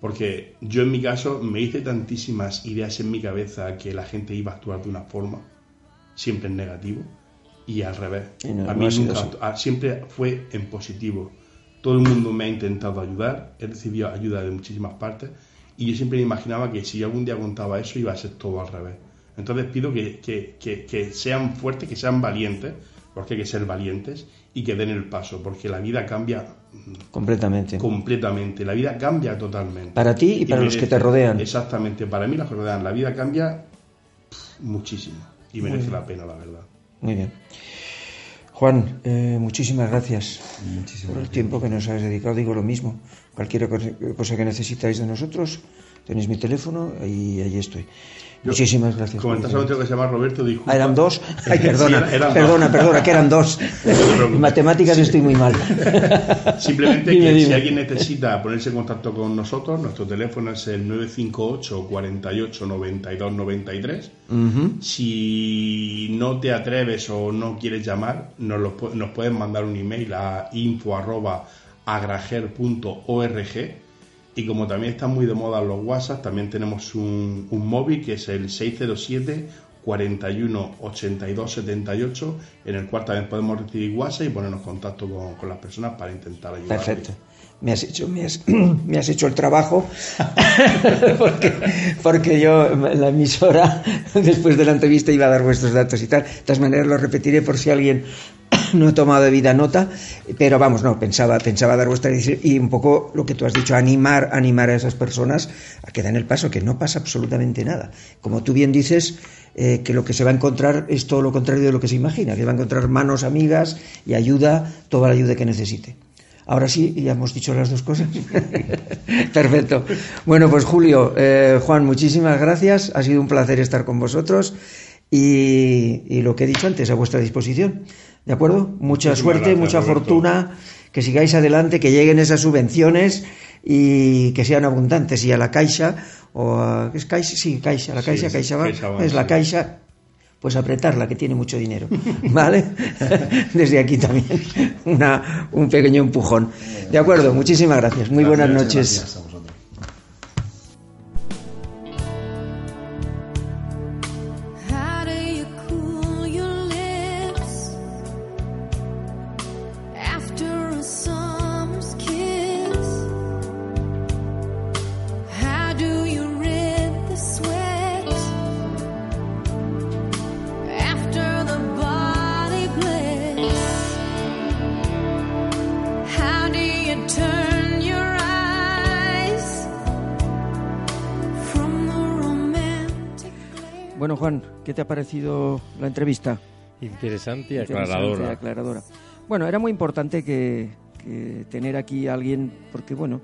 Speaker 3: Porque yo en mi caso me hice tantísimas ideas en mi cabeza que la gente iba a actuar de una forma, siempre en negativo, y al revés. a mí siempre fue en positivo. Todo el mundo me ha intentado ayudar, he recibido ayuda de muchísimas partes y yo siempre me imaginaba que si yo algún día contaba eso iba a ser todo al revés. Entonces pido que, que, sean fuertes, que sean valientes, porque hay que ser valientes y que den el paso, porque la vida cambia
Speaker 4: completamente.
Speaker 3: Completamente, la vida cambia totalmente.
Speaker 4: Para ti y para los que te rodean.
Speaker 3: Exactamente, para mí los que rodean, la vida cambia muchísimo y merece la pena, la verdad.
Speaker 4: Muy bien. Juan, eh, muchísimas gracias por el tiempo que nos has dedicado. Digo lo mismo. Cualquier cosa que necesitáis de nosotros, tenéis mi teléfono y ahí estoy. Muchísimas gracias.
Speaker 3: Comentas a que se llama Roberto
Speaker 4: Ah, eran dos. [LAUGHS] Ay, perdona, perdona, perdona, que eran dos. [LAUGHS] en matemáticas estoy muy mal. [LAUGHS]
Speaker 3: Simplemente que si alguien necesita ponerse en contacto con nosotros, nuestro teléfono es el 958 48 92 93. Si no te atreves o no quieres llamar, nos, lo, nos puedes mandar un email a info y como también están muy de moda los WhatsApp, también tenemos un, móvil que es el 607 41 82 78, en el cual también podemos recibir WhatsApp y ponernos contacto con, las personas para intentar ayudar.
Speaker 4: Perfecto. Me has hecho, me has, [CLEARS THROAT] hecho el trabajo [LAUGHS] porque, porque yo la emisora [LAUGHS] después de la entrevista iba a dar vuestros datos y tal. De todas maneras lo repetiré por si alguien [LAUGHS] no he tomado debida nota, pero vamos, no, pensaba, pensaba dar vuestra y un poco lo que tú has dicho, animar, animar a esas personas a que den el paso, que no pasa absolutamente nada. Como tú bien dices, eh, que lo que se va a encontrar es todo lo contrario de lo que se imagina, que va a encontrar manos amigas y ayuda, toda la ayuda que necesite. Ahora sí, ya hemos dicho las dos cosas. [LAUGHS] Perfecto. Bueno, pues Julio, eh, Juan, muchísimas gracias. Ha sido un placer estar con vosotros y lo que he dicho antes, a vuestra disposición. ¿De acuerdo? Mucha suerte, mucha fortuna, que sigáis adelante, que lleguen esas subvenciones y que sean abundantes. Y a la Caixa, o a, ¿es Caixa? Sí, Caixa, la Caixa, Caixa, es la Caixa, pues apretarla, que tiene mucho dinero. [LAUGHS] ¿Vale? [LAUGHS] Desde aquí también [LAUGHS] una, un pequeño empujón. De acuerdo, muchísimas gracias. Muy buenas noches. ¿Qué te ha parecido la entrevista?
Speaker 2: Interesante y aclaradora.
Speaker 4: aclaradora. Bueno, era muy importante que, tener aquí a alguien, porque bueno,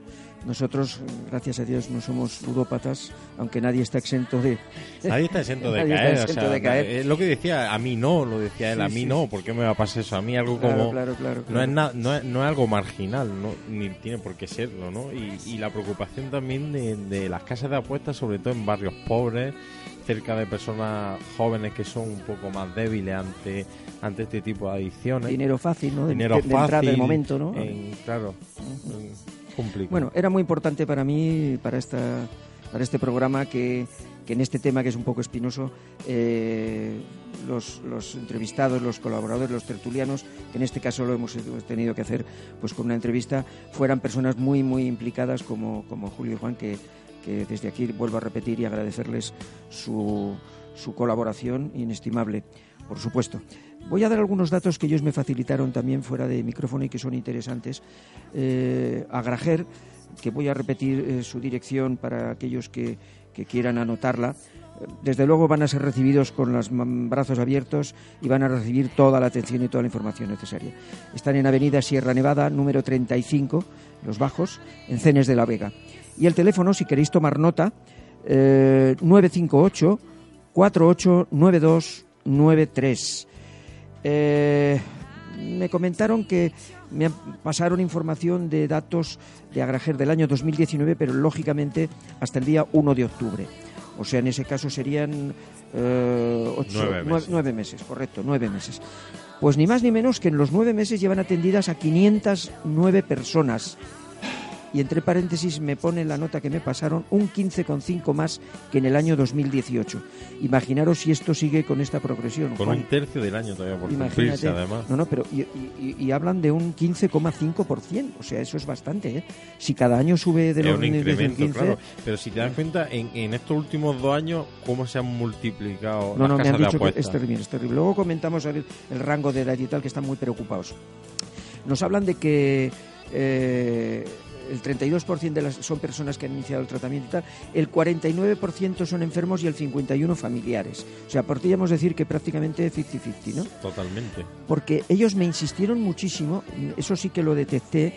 Speaker 1: nosotros, gracias a Dios, no somos ludópatas, aunque nadie está exento de... [LAUGHS]
Speaker 2: Nadie está exento de [LAUGHS]
Speaker 1: está
Speaker 2: caer.
Speaker 1: exento
Speaker 2: o sea,
Speaker 1: de caer.
Speaker 2: Es lo que decía, a mí no, lo decía él,
Speaker 1: Sí,
Speaker 2: a mí
Speaker 1: sí,
Speaker 2: no. ¿por qué me va a pasar eso? A mí algo
Speaker 1: Claro,
Speaker 2: como...
Speaker 1: claro, claro,
Speaker 2: No, es na- no, es, no es algo marginal, no, ni tiene por qué serlo, ¿no? Y, y la preocupación también de, de las casas de apuestas, sobre todo en barrios pobres, cerca de personas jóvenes que son un poco más débiles ante, ante este tipo de adicciones.
Speaker 1: Dinero fácil, ¿no? De-
Speaker 2: Dinero
Speaker 1: de, de
Speaker 2: fácil.
Speaker 1: del momento, ¿no?
Speaker 2: en- claro, complicado.
Speaker 1: Bueno, era muy importante para mí, para esta, para este programa, que, que en este tema que es un poco espinoso, eh, los, los entrevistados, los colaboradores, los tertulianos, que en este caso lo hemos tenido que hacer pues con una entrevista, fueran personas muy, muy implicadas como, como Julio y Juan, que, que desde aquí vuelvo a repetir y agradecerles su, su colaboración inestimable, por supuesto. Voy a dar algunos datos que ellos me facilitaron también fuera de micrófono y que son interesantes. Eh, a Grajer, que voy a repetir eh, su dirección para aquellos que, que quieran anotarla. Desde luego van a ser recibidos con los brazos abiertos y van a recibir toda la atención y toda la información necesaria. Están en Avenida Sierra Nevada, número 35, Los Bajos, en Cenes de la Vega. Y el teléfono, si queréis tomar nota, eh, 958 489293. Eh, me comentaron que me pasaron información de datos de Agrajer del año 2019, pero lógicamente hasta el día 1 de octubre. O sea, en ese caso serían eh, ocho-
Speaker 2: Nueve
Speaker 1: nue-
Speaker 2: meses.
Speaker 1: nueve meses, correcto, nueve meses. Pues ni más ni menos que en los nueve meses llevan atendidas a 509 personas. Y entre paréntesis me pone la nota que me pasaron un 15,5 más que en el año 2018. Imaginaros si esto sigue con esta progresión.
Speaker 2: Con
Speaker 1: Juan.
Speaker 2: un tercio del año todavía por cumplirse, además.
Speaker 1: No, no, pero y, y- y hablan de un 15,5%. O sea, eso es bastante, ¿eh? Si cada año sube del
Speaker 2: es un
Speaker 1: de-
Speaker 2: incremento,
Speaker 1: 15,
Speaker 2: claro. Pero si te das cuenta, en, en estos últimos dos años, cómo se han multiplicado
Speaker 1: No,
Speaker 2: las
Speaker 1: no, me han
Speaker 2: de
Speaker 1: dicho que es terrible, es terrible. Luego comentamos el rango de edad y tal, que están muy preocupados. Nos hablan de que eh, el 32% de las, son personas que han iniciado el tratamiento y tal, el 49% son enfermos y el 51% familiares. O sea, podríamos decir que prácticamente 50-50, ¿no?
Speaker 2: Totalmente.
Speaker 1: porque ellos me insistieron muchísimo, eso sí que lo detecté,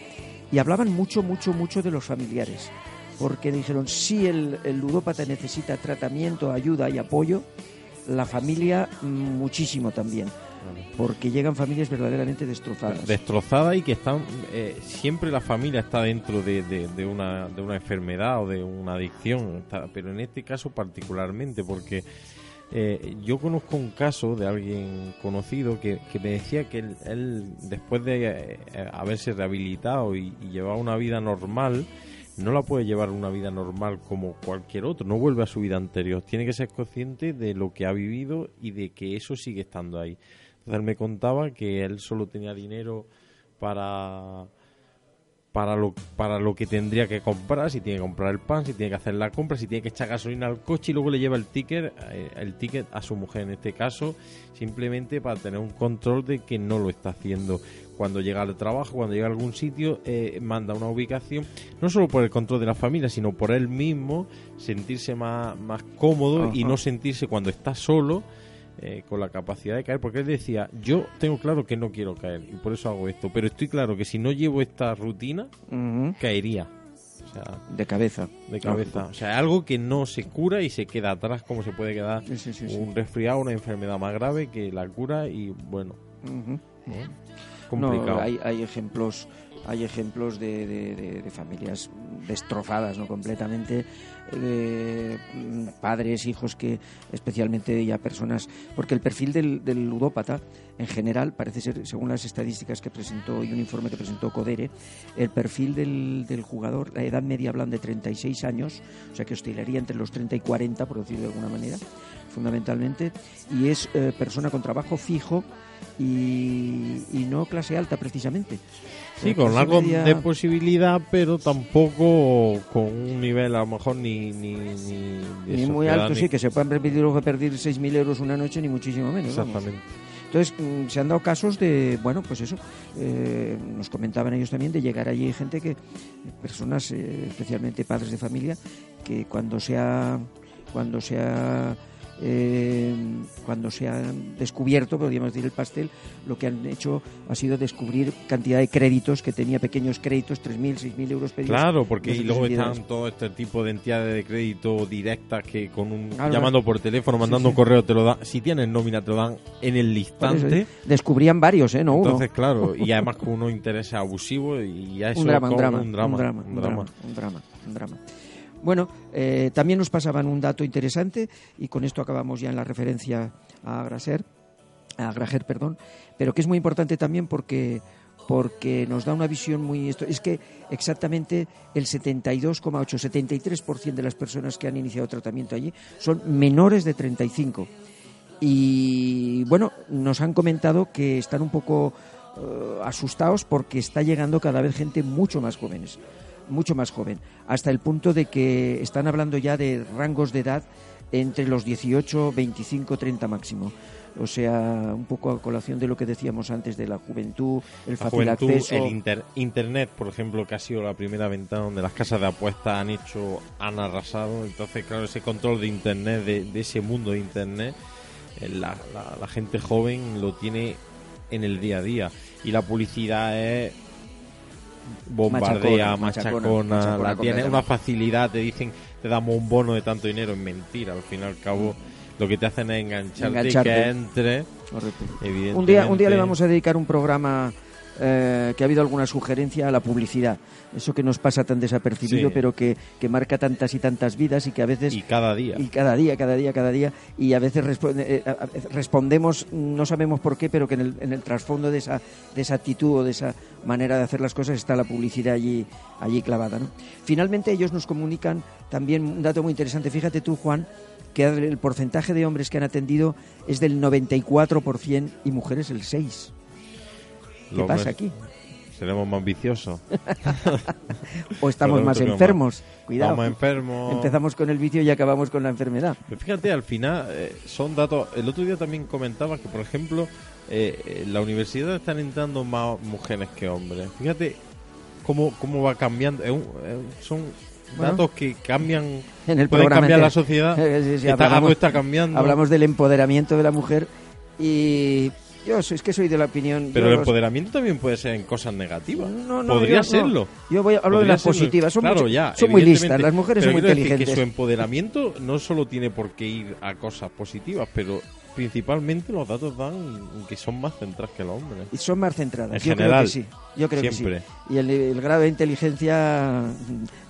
Speaker 1: y hablaban mucho, mucho, mucho de los familiares. Porque dijeron, si el, el ludópata necesita tratamiento, ayuda y apoyo, la familia mm, muchísimo también. Porque llegan familias verdaderamente destrozadas.
Speaker 2: Destrozada y que están. eh, siempre la familia está dentro de, una, de una enfermedad o de una adicción, pero en este caso particularmente, porque eh, yo conozco un caso de alguien conocido que, que me decía que él, después de eh, haberse rehabilitado y, y llevar una vida normal, no la puede llevar una vida normal como cualquier otro, no vuelve a su vida anterior, tiene que ser consciente de lo que ha vivido y de que eso sigue estando ahí. Entonces él me contaba que él solo tenía dinero para para lo, para lo que tendría que comprar, si tiene que comprar el pan, si tiene que hacer la compra, si tiene que echar gasolina al coche y luego le lleva el ticket, eh, el ticket a su mujer en este caso, simplemente para tener un control de que no lo está haciendo. Cuando llega al trabajo, cuando llega a algún sitio, eh, manda una ubicación, no solo por el control de la familia, sino por él mismo, sentirse más, más cómodo y no sentirse cuando está solo eh, con la capacidad de caer, porque él decía, yo tengo claro que no quiero caer y por eso hago esto, pero estoy claro que si no llevo esta rutina, caería. O sea,
Speaker 1: De cabeza.
Speaker 2: de cabeza. O sea, algo que no se cura y se queda atrás, como se puede quedar
Speaker 1: Sí, sí, sí, sí.
Speaker 2: un resfriado, una enfermedad más grave que la cura y bueno, complicado.
Speaker 1: No, hay, hay ejemplos, hay ejemplos de, de- familias destrozadas, no completamente, mm, padres, hijos que, especialmente ya personas, porque el perfil del, del ludópata, en general, parece ser, según las estadísticas que presentó y un informe que presentó Codere, el perfil del, del jugador, la edad media hablan de 36 años, o sea que oscilaría entre los 30 y 40, por decirlo de alguna manera, fundamentalmente, y es eh, persona con trabajo fijo y, y no clase alta precisamente.
Speaker 2: Sí, con algo
Speaker 1: media-
Speaker 2: de posibilidad, pero tampoco con un nivel a lo mejor ni... Ni, ni,
Speaker 1: ni muy alto,
Speaker 2: ni-
Speaker 1: sí, que se puedan permitir luego perder 6.000 euros una noche, ni muchísimo menos. vamos.
Speaker 2: Exactamente.
Speaker 1: Entonces, mm, se han dado casos de, bueno, pues eso, eh, nos comentaban ellos también, de llegar allí gente que, personas, eh, especialmente padres de familia, que cuando se ha, cuando se ha eh, cuando se ha descubierto, podríamos decir, el pastel, lo que han hecho ha sido descubrir cantidad de créditos que tenía pequeños créditos, 3.000, 6.000 euros pedidos.
Speaker 2: Claro, porque y luego están todo este tipo de entidades de crédito directas que con un llamando por teléfono, mandando
Speaker 1: sí.
Speaker 2: un correo, te lo dan. Si tienes nómina, te lo dan en el
Speaker 1: eso,
Speaker 2: instante.
Speaker 1: ¿eh? Descubrían varios, ¿eh? No uno.
Speaker 2: Entonces, claro, y [LAUGHS] además con unos intereses abusivos y ya eso
Speaker 1: un drama, un
Speaker 2: como
Speaker 1: drama,
Speaker 2: un drama,
Speaker 1: un drama,
Speaker 2: un drama.
Speaker 1: un drama, un drama. Bueno, eh, también nos pasaban un dato interesante y con esto acabamos ya en la referencia a Graser, a Grajer, perdón, pero que es muy importante también porque porque nos da una visión muy esto es que exactamente el 72,8 73% de las personas que han iniciado tratamiento allí son menores de 35 y bueno, nos han comentado que están un poco eh, asustados porque está llegando cada vez gente mucho más jóvenes, mucho más joven, hasta el punto de que están hablando ya de rangos de edad entre los 18, 25, 30 máximo. O sea, un poco a colación de lo que decíamos antes de la juventud, el
Speaker 2: La
Speaker 1: fácil
Speaker 2: juventud,
Speaker 1: acceso.
Speaker 2: el inter- Internet, por ejemplo, que ha sido la primera ventana donde las casas de apuestas han hecho, han arrasado. Entonces, claro, ese control de Internet, de, de ese mundo de Internet, eh, la, la- la gente joven lo tiene en el día a día. Y la publicidad es bombardea,
Speaker 1: Machacona,
Speaker 2: machacona,
Speaker 1: machacona, machacona
Speaker 2: la tiene una facilidad, te dicen, te damos un bono de tanto dinero, es mentira. Al fin y al cabo, lo que te hacen es engancharte,
Speaker 1: Engancharte.
Speaker 2: y que entre,
Speaker 1: Correcto. Un día, un día le vamos a dedicar un programa eh, que ha habido alguna sugerencia a la publicidad. Eso que nos pasa tan desapercibido,
Speaker 2: Sí.
Speaker 1: pero que, que marca tantas y tantas vidas y que a veces...
Speaker 2: Y cada día.
Speaker 1: Y cada día, cada día, cada día. Y a veces responde- eh, respondemos, no sabemos por qué, pero que en el, en el trasfondo de esa, de esa actitud o de esa manera de hacer las cosas está la publicidad allí, allí clavada. ¿no? Finalmente ellos nos comunican también un dato muy interesante. Fíjate tú, Juan, que el porcentaje de hombres que han atendido es del 94% y mujeres el 6%. ¿Qué pasa aquí?
Speaker 2: Seremos más viciosos. [LAUGHS]
Speaker 1: O estamos más enfermos. Cuidado.
Speaker 2: Estamos enfermos.
Speaker 1: Empezamos con el vicio y acabamos con la enfermedad.
Speaker 2: Pero fíjate, al final eh, son datos. El otro día también comentaba que, por ejemplo, eh, en la universidad están entrando más mujeres que hombres. Fíjate cómo, cómo va cambiando. Un- son
Speaker 1: Bueno.
Speaker 2: datos que cambian.
Speaker 1: En el
Speaker 2: pueden
Speaker 1: programa
Speaker 2: cambiar
Speaker 1: entero.
Speaker 2: la sociedad. [LAUGHS]
Speaker 1: Eh, sí, sí,
Speaker 2: Está-
Speaker 1: hablamos-
Speaker 2: está cambiando.
Speaker 1: Hablamos del empoderamiento de la mujer y yo soy- es que soy de la opinión.
Speaker 2: pero el
Speaker 1: los-
Speaker 2: empoderamiento también puede ser en cosas negativas.
Speaker 1: No, no,
Speaker 2: Podría
Speaker 1: yo- no.
Speaker 2: serlo.
Speaker 1: Yo voy a- hablo de las positivas. Son,
Speaker 2: claro,
Speaker 1: mucho-
Speaker 2: ya,
Speaker 1: son muy listas. Las mujeres
Speaker 2: Pero
Speaker 1: son muy
Speaker 2: quiero decir
Speaker 1: inteligentes.
Speaker 2: que su empoderamiento no solo tiene por qué ir a cosas positivas, pero principalmente los datos dan que son más centrados que los hombres.
Speaker 1: Y son más centradas.
Speaker 2: En
Speaker 1: yo
Speaker 2: general,
Speaker 1: creo que sí. Yo creo
Speaker 2: siempre.
Speaker 1: que sí. Y el, el grado de inteligencia,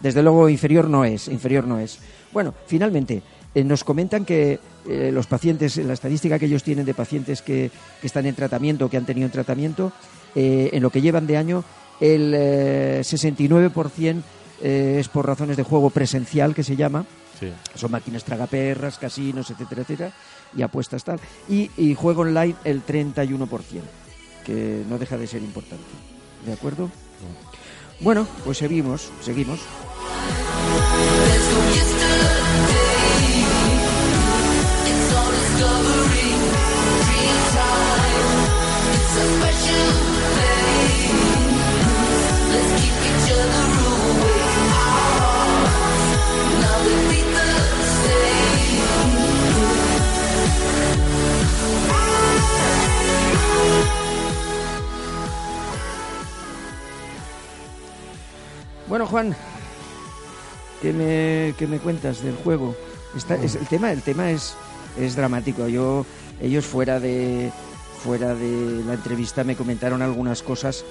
Speaker 1: desde luego, inferior no es. Inferior no es. Bueno, finalmente, eh, nos comentan que eh, los pacientes, la estadística que ellos tienen de pacientes que, que están en tratamiento, que han tenido en tratamiento, eh, en lo que llevan de año, el eh, 69% eh, es por razones de juego presencial, que se llama,
Speaker 2: Sí.
Speaker 1: son máquinas tragaperras, casinos, etcétera, etcétera, y apuestas tal. Y, y juego online el 31%, que no deja de ser importante. ¿De acuerdo? Bueno, pues seguimos, seguimos. Bueno, Juan, ¿qué me, qué me cuentas del juego? Está, es, el tema, el tema es, es dramático. Yo, ellos fuera de, fuera de la entrevista me comentaron algunas cosas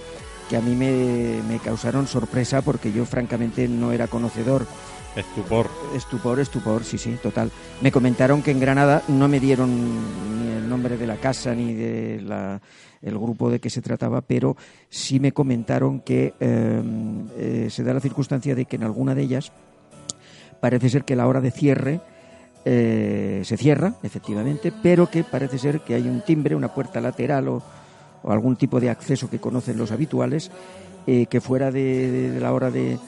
Speaker 1: que a mí me, me causaron sorpresa porque yo francamente no era conocedor.
Speaker 2: Estupor.
Speaker 1: Estupor, estupor, sí, sí, total. Me comentaron que en Granada no me dieron ni el nombre de la casa ni de la, el grupo de que se trataba, pero sí me comentaron que eh, eh, se da la circunstancia de que en alguna de ellas parece ser que la hora de cierre eh, se cierra, efectivamente, pero que parece ser que hay un timbre, una puerta lateral o, o algún tipo de acceso que conocen los habituales, eh, que fuera de, la hora de,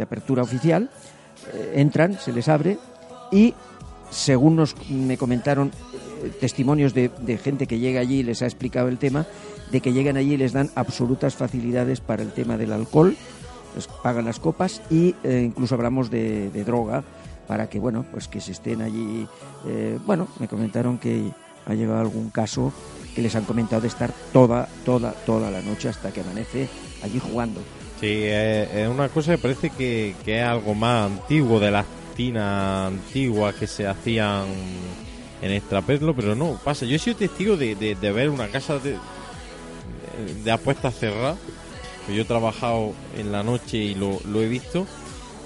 Speaker 1: apertura oficial, eh, entran, se les abre y, según nos, me comentaron testimonios de, gente que llega allí y les ha explicado el tema, de que llegan allí y les dan absolutas facilidades para el tema del alcohol, les pagan las copas y incluso hablamos de droga, para que, bueno, pues que se estén allí. eh, bueno, me comentaron que ha llegado algún caso que les han comentado de estar toda, toda, toda la noche hasta que amanece allí jugando.
Speaker 2: Sí, eh, es una cosa que parece que, que es algo más antiguo de las tinas antiguas que se hacían en extraperlo, pero no, pasa. Yo he sido testigo de, de- de ver una casa de, de apuestas cerrada. Yo he trabajado en la noche y lo, lo he visto.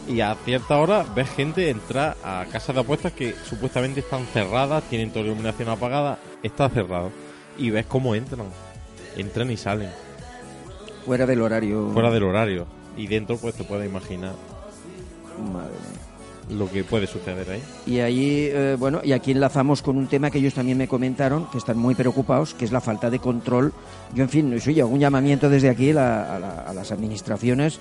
Speaker 2: Y a cierta hora ves gente entrar a casas de apuestas que supuestamente están cerradas, tienen toda la iluminación apagada, está cerrado. Y ves cómo entran. Entran y salen,
Speaker 1: Fuera del horario.
Speaker 2: fuera del horario. Y dentro pues te puedes imaginar
Speaker 1: Madre mía.
Speaker 2: lo que puede suceder ahí.
Speaker 1: Y ahí, eh, bueno, y aquí enlazamos con un tema que ellos también me comentaron, que están muy preocupados, que es la falta de control. Yo, en fin, soy un llamamiento desde aquí la- a, la- a las administraciones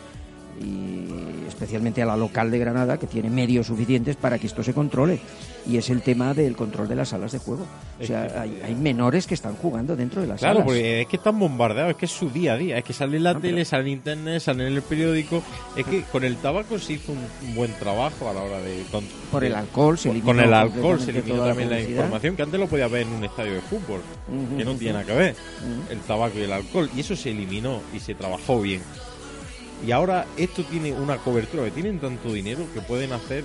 Speaker 1: y especialmente a la local de Granada, que tiene medios suficientes para que esto se controle. Y es el tema del control de las salas de juego. O sea, hay, hay menores que están jugando dentro de las
Speaker 2: Claro,
Speaker 1: salas.
Speaker 2: porque es que están bombardeados, es que es su día a día, es que sale en la
Speaker 1: No,
Speaker 2: tele,
Speaker 1: pero-
Speaker 2: sale en internet, sale en el periódico. Es que con el tabaco se hizo un, buen trabajo a la hora de. con-
Speaker 1: Por el alcohol se eliminó
Speaker 2: Con el alcohol se eliminó
Speaker 1: la
Speaker 2: también la, información que antes lo podía ver en un estadio de fútbol, que no
Speaker 1: ujú.
Speaker 2: tiene nada que ver. El tabaco y el alcohol. Y eso se eliminó y se trabajó bien. Y ahora esto tiene una cobertura, que tienen tanto dinero que pueden hacer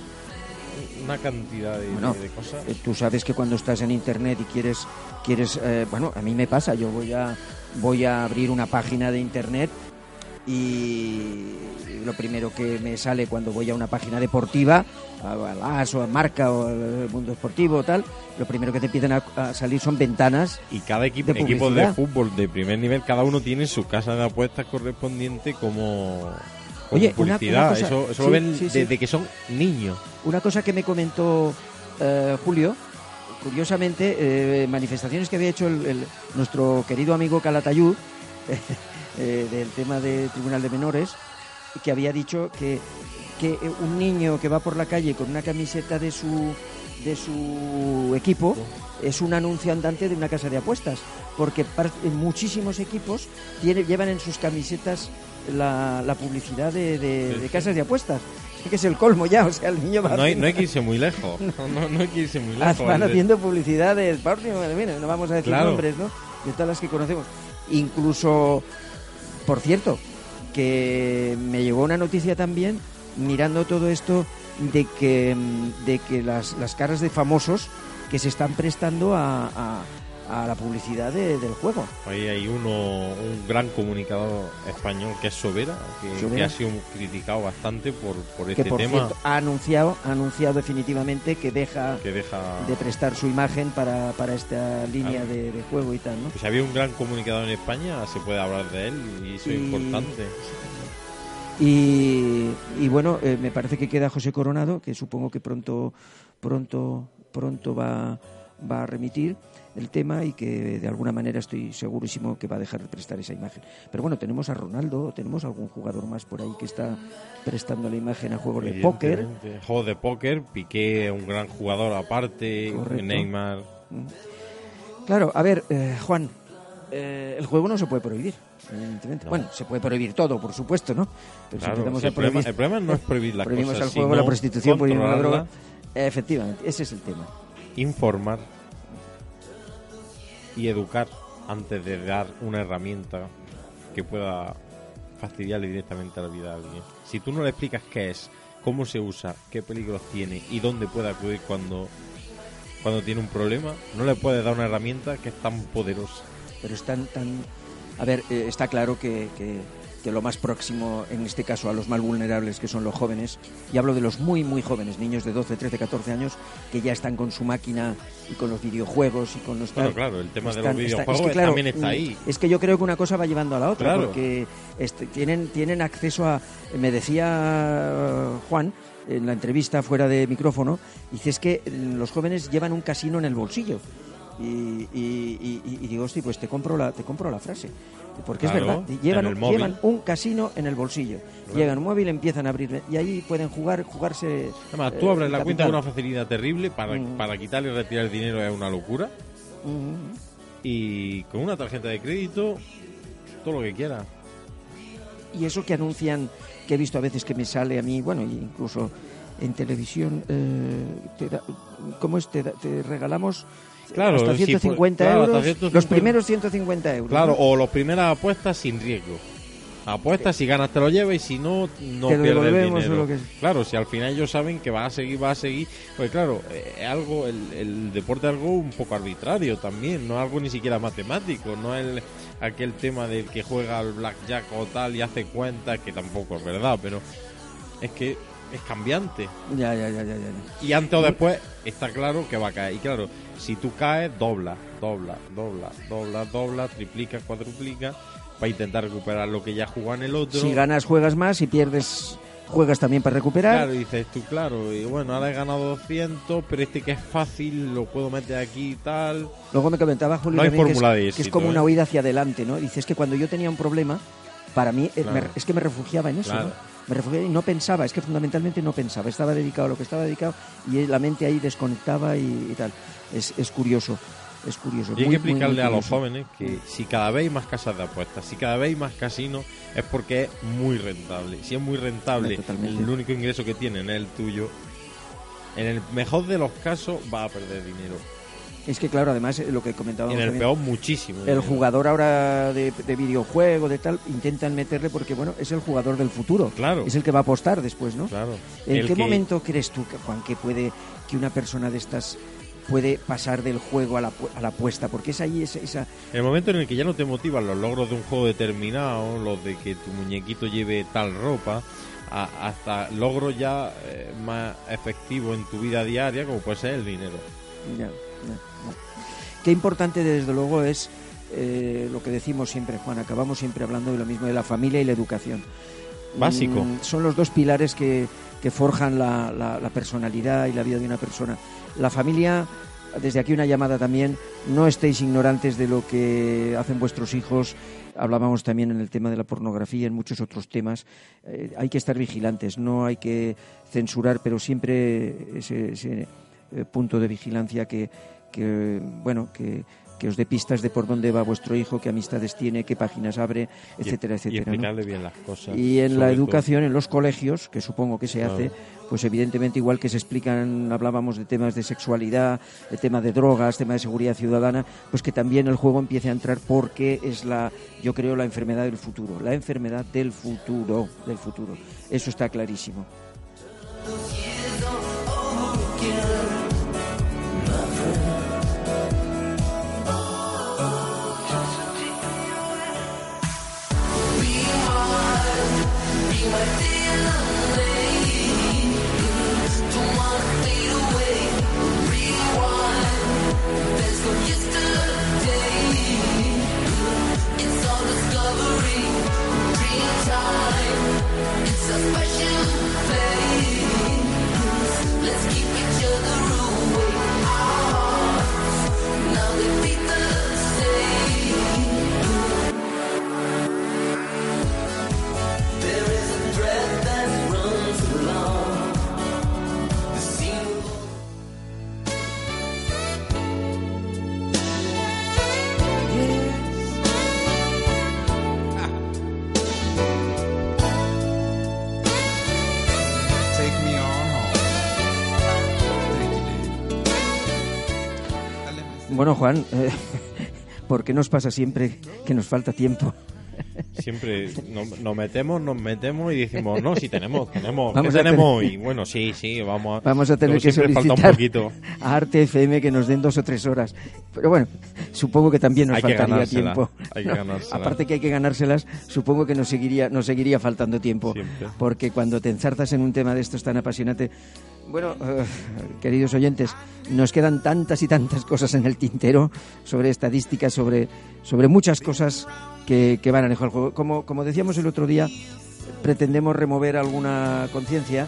Speaker 2: una cantidad de,
Speaker 1: Bueno,
Speaker 2: de- de cosas.
Speaker 1: Eh, Tú sabes que cuando estás en internet y quieres, quieres, eh, bueno, a mí me pasa, yo voy a, voy a abrir una página de internet y lo primero que me sale cuando voy a una página deportiva, a a AS o a Marca o al Mundo Deportivo o tal, lo primero que te empiezan a, a salir son ventanas.
Speaker 2: Y cada equipo,
Speaker 1: de
Speaker 2: equipo de fútbol de primer nivel, cada uno tiene su casa de apuestas correspondiente como, como
Speaker 1: Oye, una-
Speaker 2: publicidad.
Speaker 1: una cosa-
Speaker 2: eso eso
Speaker 1: sí,
Speaker 2: lo ven
Speaker 1: sí, sí.
Speaker 2: desde que son niños.
Speaker 1: Una cosa que me comentó eh, Julio, curiosamente, eh, manifestaciones que había hecho el- el- nuestro querido amigo Calatayud [LAUGHS] eh, del tema de Tribunal de Menores, que había dicho que, que un niño que va por la calle con una camiseta de su de su equipo es un anuncio andante de una casa de apuestas porque muchísimos equipos tiene, llevan en sus camisetas la, la publicidad de, de-
Speaker 2: Sí,
Speaker 1: de
Speaker 2: sí.
Speaker 1: casas de apuestas que es el colmo ya o sea el niño va
Speaker 2: No hay,
Speaker 1: haciendo-
Speaker 2: no hay que irse muy lejos. [LAUGHS] No, no, no hay que irse muy lejos.
Speaker 1: van
Speaker 2: Es de-
Speaker 1: haciendo publicidad del mira, no vamos a decir
Speaker 2: Claro.
Speaker 1: nombres, ¿no? De todas las que conocemos. Incluso, por cierto, que me llegó una noticia también mirando todo esto de que, mm, de que las, las caras de famosos que se están prestando a, a- a la publicidad de- del juego.
Speaker 2: Ahí hay uno, un gran comunicador español que es Sobera, que,
Speaker 1: Sobera.
Speaker 2: que ha sido criticado bastante por, por
Speaker 1: que
Speaker 2: este
Speaker 1: por
Speaker 2: tema.
Speaker 1: cierto ha anunciado, ha anunciado definitivamente que deja
Speaker 2: que deja.
Speaker 1: de prestar su imagen para, para esta línea
Speaker 2: Claro.
Speaker 1: de, de juego y tal, ¿no?
Speaker 2: Pues si había un gran comunicador en España, se puede hablar de él y eso es importante.
Speaker 1: Y, y bueno, eh, me parece que queda José Coronado, que supongo que pronto, pronto, pronto va, va a remitir el tema y que de alguna manera estoy segurísimo que va a dejar de prestar esa imagen. Pero bueno, tenemos a Ronaldo, tenemos algún jugador más por ahí que está prestando la imagen a juegos de póker.
Speaker 2: Juegos de póker, Piqué, un gran jugador aparte,
Speaker 1: Correcto.
Speaker 2: Neymar.
Speaker 1: Claro, a ver, eh, Juan, eh, el juego no se puede prohibir, evidentemente.
Speaker 2: No.
Speaker 1: Bueno, se puede prohibir todo, por supuesto, ¿no? Pero
Speaker 2: Claro,
Speaker 1: a
Speaker 2: el, problema, el problema no es prohibir las
Speaker 1: prohibimos
Speaker 2: cosas,
Speaker 1: el juego, la prostitución, prohibimos la droga. Efectivamente, ese es el tema.
Speaker 2: informar y educar antes de dar una herramienta que pueda fastidiarle directamente la vida a alguien. Si tú no le explicas qué es, cómo se usa, qué peligros tiene y dónde puede acudir cuando, cuando tiene un problema, no le puedes dar una herramienta que es tan poderosa.
Speaker 1: pero están tan... A ver, eh, está claro que- que lo más próximo, en este caso, a los más vulnerables, que son los jóvenes, y hablo de los muy, muy jóvenes, niños de 12, 13, 14 años, que ya están con su máquina y con los videojuegos y con los... Tal.
Speaker 2: claro, el tema de los
Speaker 1: está-
Speaker 2: videojuegos
Speaker 1: es que, claro,
Speaker 2: también está ahí.
Speaker 1: Es que yo creo que una cosa va llevando a la otra,
Speaker 2: Claro.
Speaker 1: porque este, tienen, tienen acceso a... Me decía eh, Juan en la entrevista fuera de micrófono, dice es que los jóvenes llevan un casino en el bolsillo. Y, y- y- y- y digo, hostia, pues te compro la, te compro la frase. Porque
Speaker 2: Claro,
Speaker 1: es verdad, llevan, llevan un casino en el bolsillo. Llegan un móvil, empiezan a abrir y ahí pueden jugar, jugarse.
Speaker 2: Además,
Speaker 1: eh,
Speaker 2: tú abres
Speaker 1: el
Speaker 2: la cuenta con una facilidad terrible, para,
Speaker 1: Mm.
Speaker 2: para quitarle y retirar el dinero es una locura.
Speaker 1: Mm,
Speaker 2: Y con una tarjeta de crédito, todo lo que quieras.
Speaker 1: Y eso que anuncian, que he visto a veces que me sale a mí, bueno, incluso en televisión, eh, te da- ¿cómo es? Te, da- te regalamos
Speaker 2: Claro,
Speaker 1: hasta
Speaker 2: sí,
Speaker 1: 150
Speaker 2: pues, claro, hasta
Speaker 1: euros,
Speaker 2: 150.
Speaker 1: los primeros 150 euros.
Speaker 2: Claro,
Speaker 1: ¿no?
Speaker 2: o las primeras apuestas sin riesgo. Apuestas, si ganas te lo llevas y si no, no pierdes el dinero.
Speaker 1: o lo que-
Speaker 2: Claro, si al final ellos saben que va a seguir, va a seguir. Pues claro, eh, es algo, el, el deporte es algo un poco arbitrario también, no es algo ni siquiera matemático, no es el- aquel tema del que juega al blackjack o tal y hace cuentas, que tampoco es verdad, pero es que es cambiante.
Speaker 1: Ya, ya, ya, ya, ya.
Speaker 2: Y antes o después está claro que va a caer. Y claro, si tú caes, dobla, dobla, dobla, dobla, dobla, triplica, cuadruplica, para intentar recuperar lo que ya jugó en el otro.
Speaker 1: Si ganas, juegas más, si pierdes, juegas también para recuperar.
Speaker 2: Claro, dices tú, claro, y bueno, ahora he ganado 200, pero este que es fácil lo puedo meter aquí y tal.
Speaker 1: Luego me comentaba Julio
Speaker 2: No hay
Speaker 1: también que,
Speaker 2: de
Speaker 1: es, que es
Speaker 2: éxito,
Speaker 1: como
Speaker 2: ¿eh?
Speaker 1: una huida hacia adelante, ¿no? Dices que cuando yo tenía un problema, para mí eh, me- es que me refugiaba en eso,
Speaker 2: Claro.
Speaker 1: ¿no? Me y no pensaba, es que fundamentalmente no pensaba, estaba dedicado a lo que estaba dedicado y la mente ahí desconectaba y, y tal. Es, es curioso, es curioso.
Speaker 2: Y hay
Speaker 1: muy,
Speaker 2: que
Speaker 1: muy, muy
Speaker 2: explicarle a los jóvenes que si cada vez hay más casas de apuestas, si cada vez hay más casinos, es porque es muy rentable. Si es muy rentable,
Speaker 1: Totalmente.
Speaker 2: el único ingreso que tienen es el tuyo. En el mejor de los casos va a perder dinero.
Speaker 1: Es que claro, además eh, lo que comentábamos
Speaker 2: En el
Speaker 1: también,
Speaker 2: peor muchísimo.
Speaker 1: el jugador ahora de, de videojuego, de tal, intentan meterle porque, bueno, es el jugador del futuro.
Speaker 2: Claro.
Speaker 1: Es el que va a apostar después, ¿no?
Speaker 2: Claro.
Speaker 1: ¿En
Speaker 2: El
Speaker 1: qué
Speaker 2: que-
Speaker 1: momento crees tú, Juan, que puede que una persona de estas puede pasar del juego a la, a la apuesta? Porque es ahí esa, esa-
Speaker 2: el momento en el que ya no te motivan los logros de un juego determinado, los de que tu muñequito lleve tal ropa, a- hasta logros ya eh, más efectivos en tu vida diaria, como puede ser el dinero.
Speaker 1: ya. Qué importante, desde luego, es eh, lo que decimos siempre, Juan. Acabamos siempre hablando de lo mismo, de la familia y la educación.
Speaker 2: Básico.
Speaker 1: Mm, son los dos pilares que, que forjan la, la- la personalidad y la vida de una persona. La familia, desde aquí una llamada también, no estéis ignorantes de lo que hacen vuestros hijos. Hablábamos también en el tema de la pornografía, en muchos otros temas. Eh, hay que estar vigilantes, no hay que censurar, pero siempre ese, ese, eh, punto de vigilancia que, que bueno, que, que os dé pistas de por dónde va vuestro hijo, qué amistades tiene, qué páginas abre,
Speaker 2: Y-
Speaker 1: etcétera,
Speaker 2: Y
Speaker 1: etcétera. ¿no?
Speaker 2: explicarle bien las cosas.
Speaker 1: Y en la educación, en los colegios, que supongo que se
Speaker 2: Claro.
Speaker 1: hace, pues evidentemente igual que se explican, hablábamos de temas de sexualidad, de tema de drogas, tema de seguridad ciudadana, pues que también el juego empiece a entrar porque es la, yo creo, la enfermedad del futuro, la enfermedad del futuro, del futuro. Eso está clarísimo. Bueno, Juan, eh, [LAUGHS] ¿por qué nos pasa siempre que nos falta tiempo? [LAUGHS]
Speaker 2: Siempre nos, nos metemos, nos metemos y decimos, no, si tenemos, tenemos,
Speaker 1: Vamos
Speaker 2: ¿qué
Speaker 1: a
Speaker 2: tenemos hoy? Bueno, sí, sí, vamos a...
Speaker 1: Vamos a tener que
Speaker 2: falta
Speaker 1: solicitar
Speaker 2: un poquito.
Speaker 1: a Arte FM que nos den dos o tres horas. Pero bueno, supongo que también nos
Speaker 2: Hay
Speaker 1: faltaría tiempo.
Speaker 2: hay que ganársela.
Speaker 1: Aparte que hay que ganárselas, supongo que nos seguiría, nos seguiría faltando tiempo.
Speaker 2: Siempre.
Speaker 1: Porque cuando te enzarzas en un tema de estos tan apasionante... Bueno, eh, queridos oyentes, nos quedan tantas y tantas cosas en el tintero sobre estadísticas, sobre, sobre muchas cosas que, que van a dejar el juego. Como, como decíamos el otro día, pretendemos remover alguna conciencia,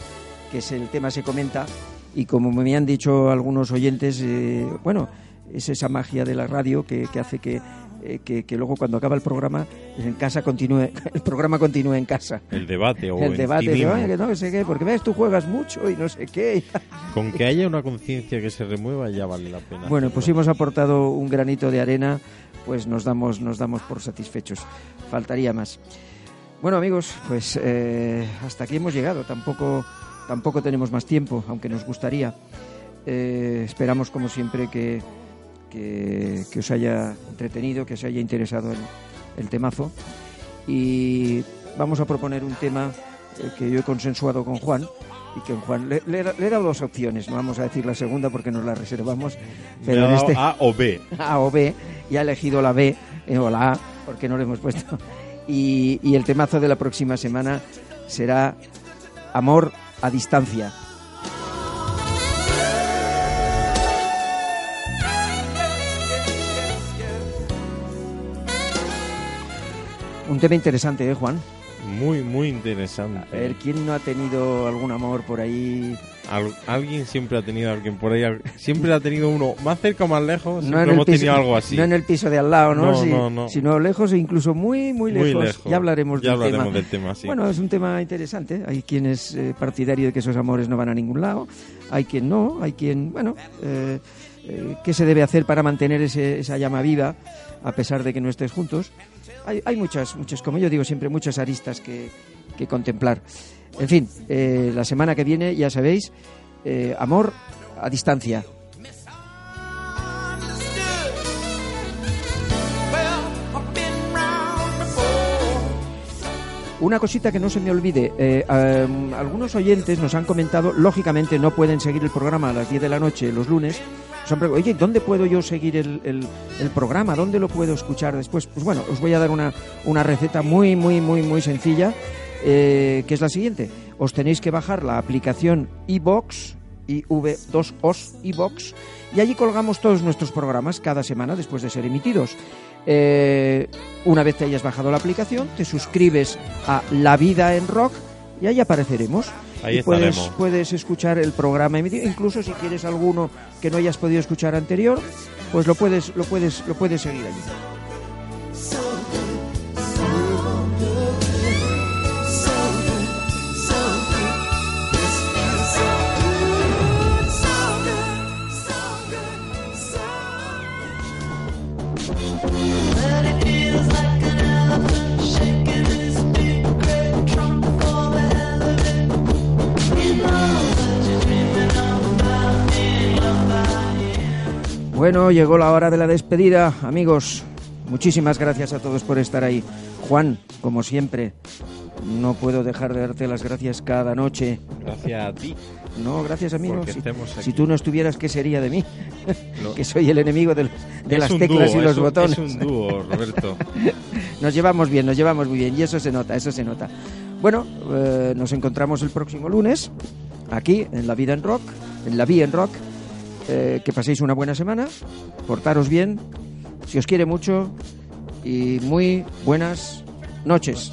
Speaker 1: que es el tema se comenta, y como me han dicho algunos oyentes, eh, bueno, es esa magia de la radio que, que hace que, eh, que, que luego cuando acaba el programa, en casa continúe, [LAUGHS] el programa continúe en casa.
Speaker 2: El debate o [LAUGHS]
Speaker 1: el debate de, que no sé qué, porque ves, tú juegas mucho y no sé qué. [LAUGHS]
Speaker 2: Con que haya una conciencia que se remueva ya vale la pena.
Speaker 1: Bueno, pues hemos aportado un granito de arena, pues nos damos, nos damos por satisfechos. Faltaría más. Bueno, amigos, pues eh, hasta aquí hemos llegado. Tampoco tampoco tenemos más tiempo, aunque nos gustaría. Eh, esperamos, como siempre, que, que, que os haya entretenido, que os haya interesado el, el temazo. Y vamos a proponer un tema eh, que yo he consensuado con Juan. Y que Juan le, le he da- le he dado dos opciones, no vamos a decir la segunda porque nos la reservamos, pero en este
Speaker 2: A o B.
Speaker 1: A o B y ha elegido la B eh, o la A porque no le hemos puesto. Y, y el temazo de la próxima semana será Amor a distancia. Un tema interesante, ¿eh, Juan?
Speaker 2: Muy, muy interesante.
Speaker 1: A ver, ¿quién no ha tenido algún amor por ahí?
Speaker 2: Al- alguien siempre ha tenido alguien por ahí. Siempre ha tenido uno más cerca o más lejos.
Speaker 1: No
Speaker 2: siempre
Speaker 1: el
Speaker 2: hemos
Speaker 1: piso,
Speaker 2: tenido algo así.
Speaker 1: no en el piso de al lado, ¿no?
Speaker 2: No,
Speaker 1: Sí,
Speaker 2: no, no.
Speaker 1: Sino lejos e incluso muy, muy lejos.
Speaker 2: Muy lejos.
Speaker 1: Ya hablaremos,
Speaker 2: Ya
Speaker 1: del,
Speaker 2: hablaremos
Speaker 1: tema.
Speaker 2: del tema, sí.
Speaker 1: Bueno, es un tema interesante. Hay quien es eh, partidario de que esos amores no van a ningún lado. Hay quien no. Hay quien, bueno, eh, eh, ¿qué se debe hacer para mantener ese- esa llama viva a pesar de que no estés juntos? Hay, hay muchas, muchas, como yo digo siempre, muchas aristas que, que contemplar. En fin, eh, la semana que viene, ya sabéis, eh, amor a distancia. Una cosita que no se me olvide, eh, am, algunos oyentes nos han comentado, lógicamente no pueden seguir el programa a las 10 de la noche los lunes, oye, ¿dónde puedo yo seguir el, el- el programa? ¿Dónde lo puedo escuchar después? Pues bueno, os voy a dar una, una receta muy, muy, muy, muy sencilla, eh, que es la siguiente. Os tenéis que bajar la aplicación iBox, IV2OS iBox, y allí colgamos todos nuestros programas cada semana después de ser emitidos. Eh, una vez te hayas bajado la aplicación, te suscribes a La Vida en Rock y ahí apareceremos.
Speaker 2: Ahí
Speaker 1: y puedes, puedes escuchar el programa emitido, incluso si quieres alguno que no hayas podido escuchar anterior, pues lo puedes, lo puedes, lo puedes seguir allí. Bueno, llegó la hora de la despedida, amigos. Muchísimas gracias a todos por estar ahí. Juan, como siempre, no puedo dejar de darte las gracias cada noche.
Speaker 2: Gracias a ti.
Speaker 1: No, gracias a mí. no. Si, tú no estuvieras, ¿qué sería de mí?
Speaker 2: No. [LAUGHS]
Speaker 1: que soy el enemigo de
Speaker 2: Es
Speaker 1: las teclas
Speaker 2: dúo,
Speaker 1: y los
Speaker 2: un-
Speaker 1: botones.
Speaker 2: Es un dúo, Roberto. [LAUGHS]
Speaker 1: Nos llevamos bien, nos llevamos muy bien y eso se nota, eso se nota. Bueno, eh, nos encontramos el próximo lunes aquí en La Vida en Rock, en La Vida en Rock. Eh, que paséis una buena semana, portaros bien, si os quiere mucho y muy buenas noches.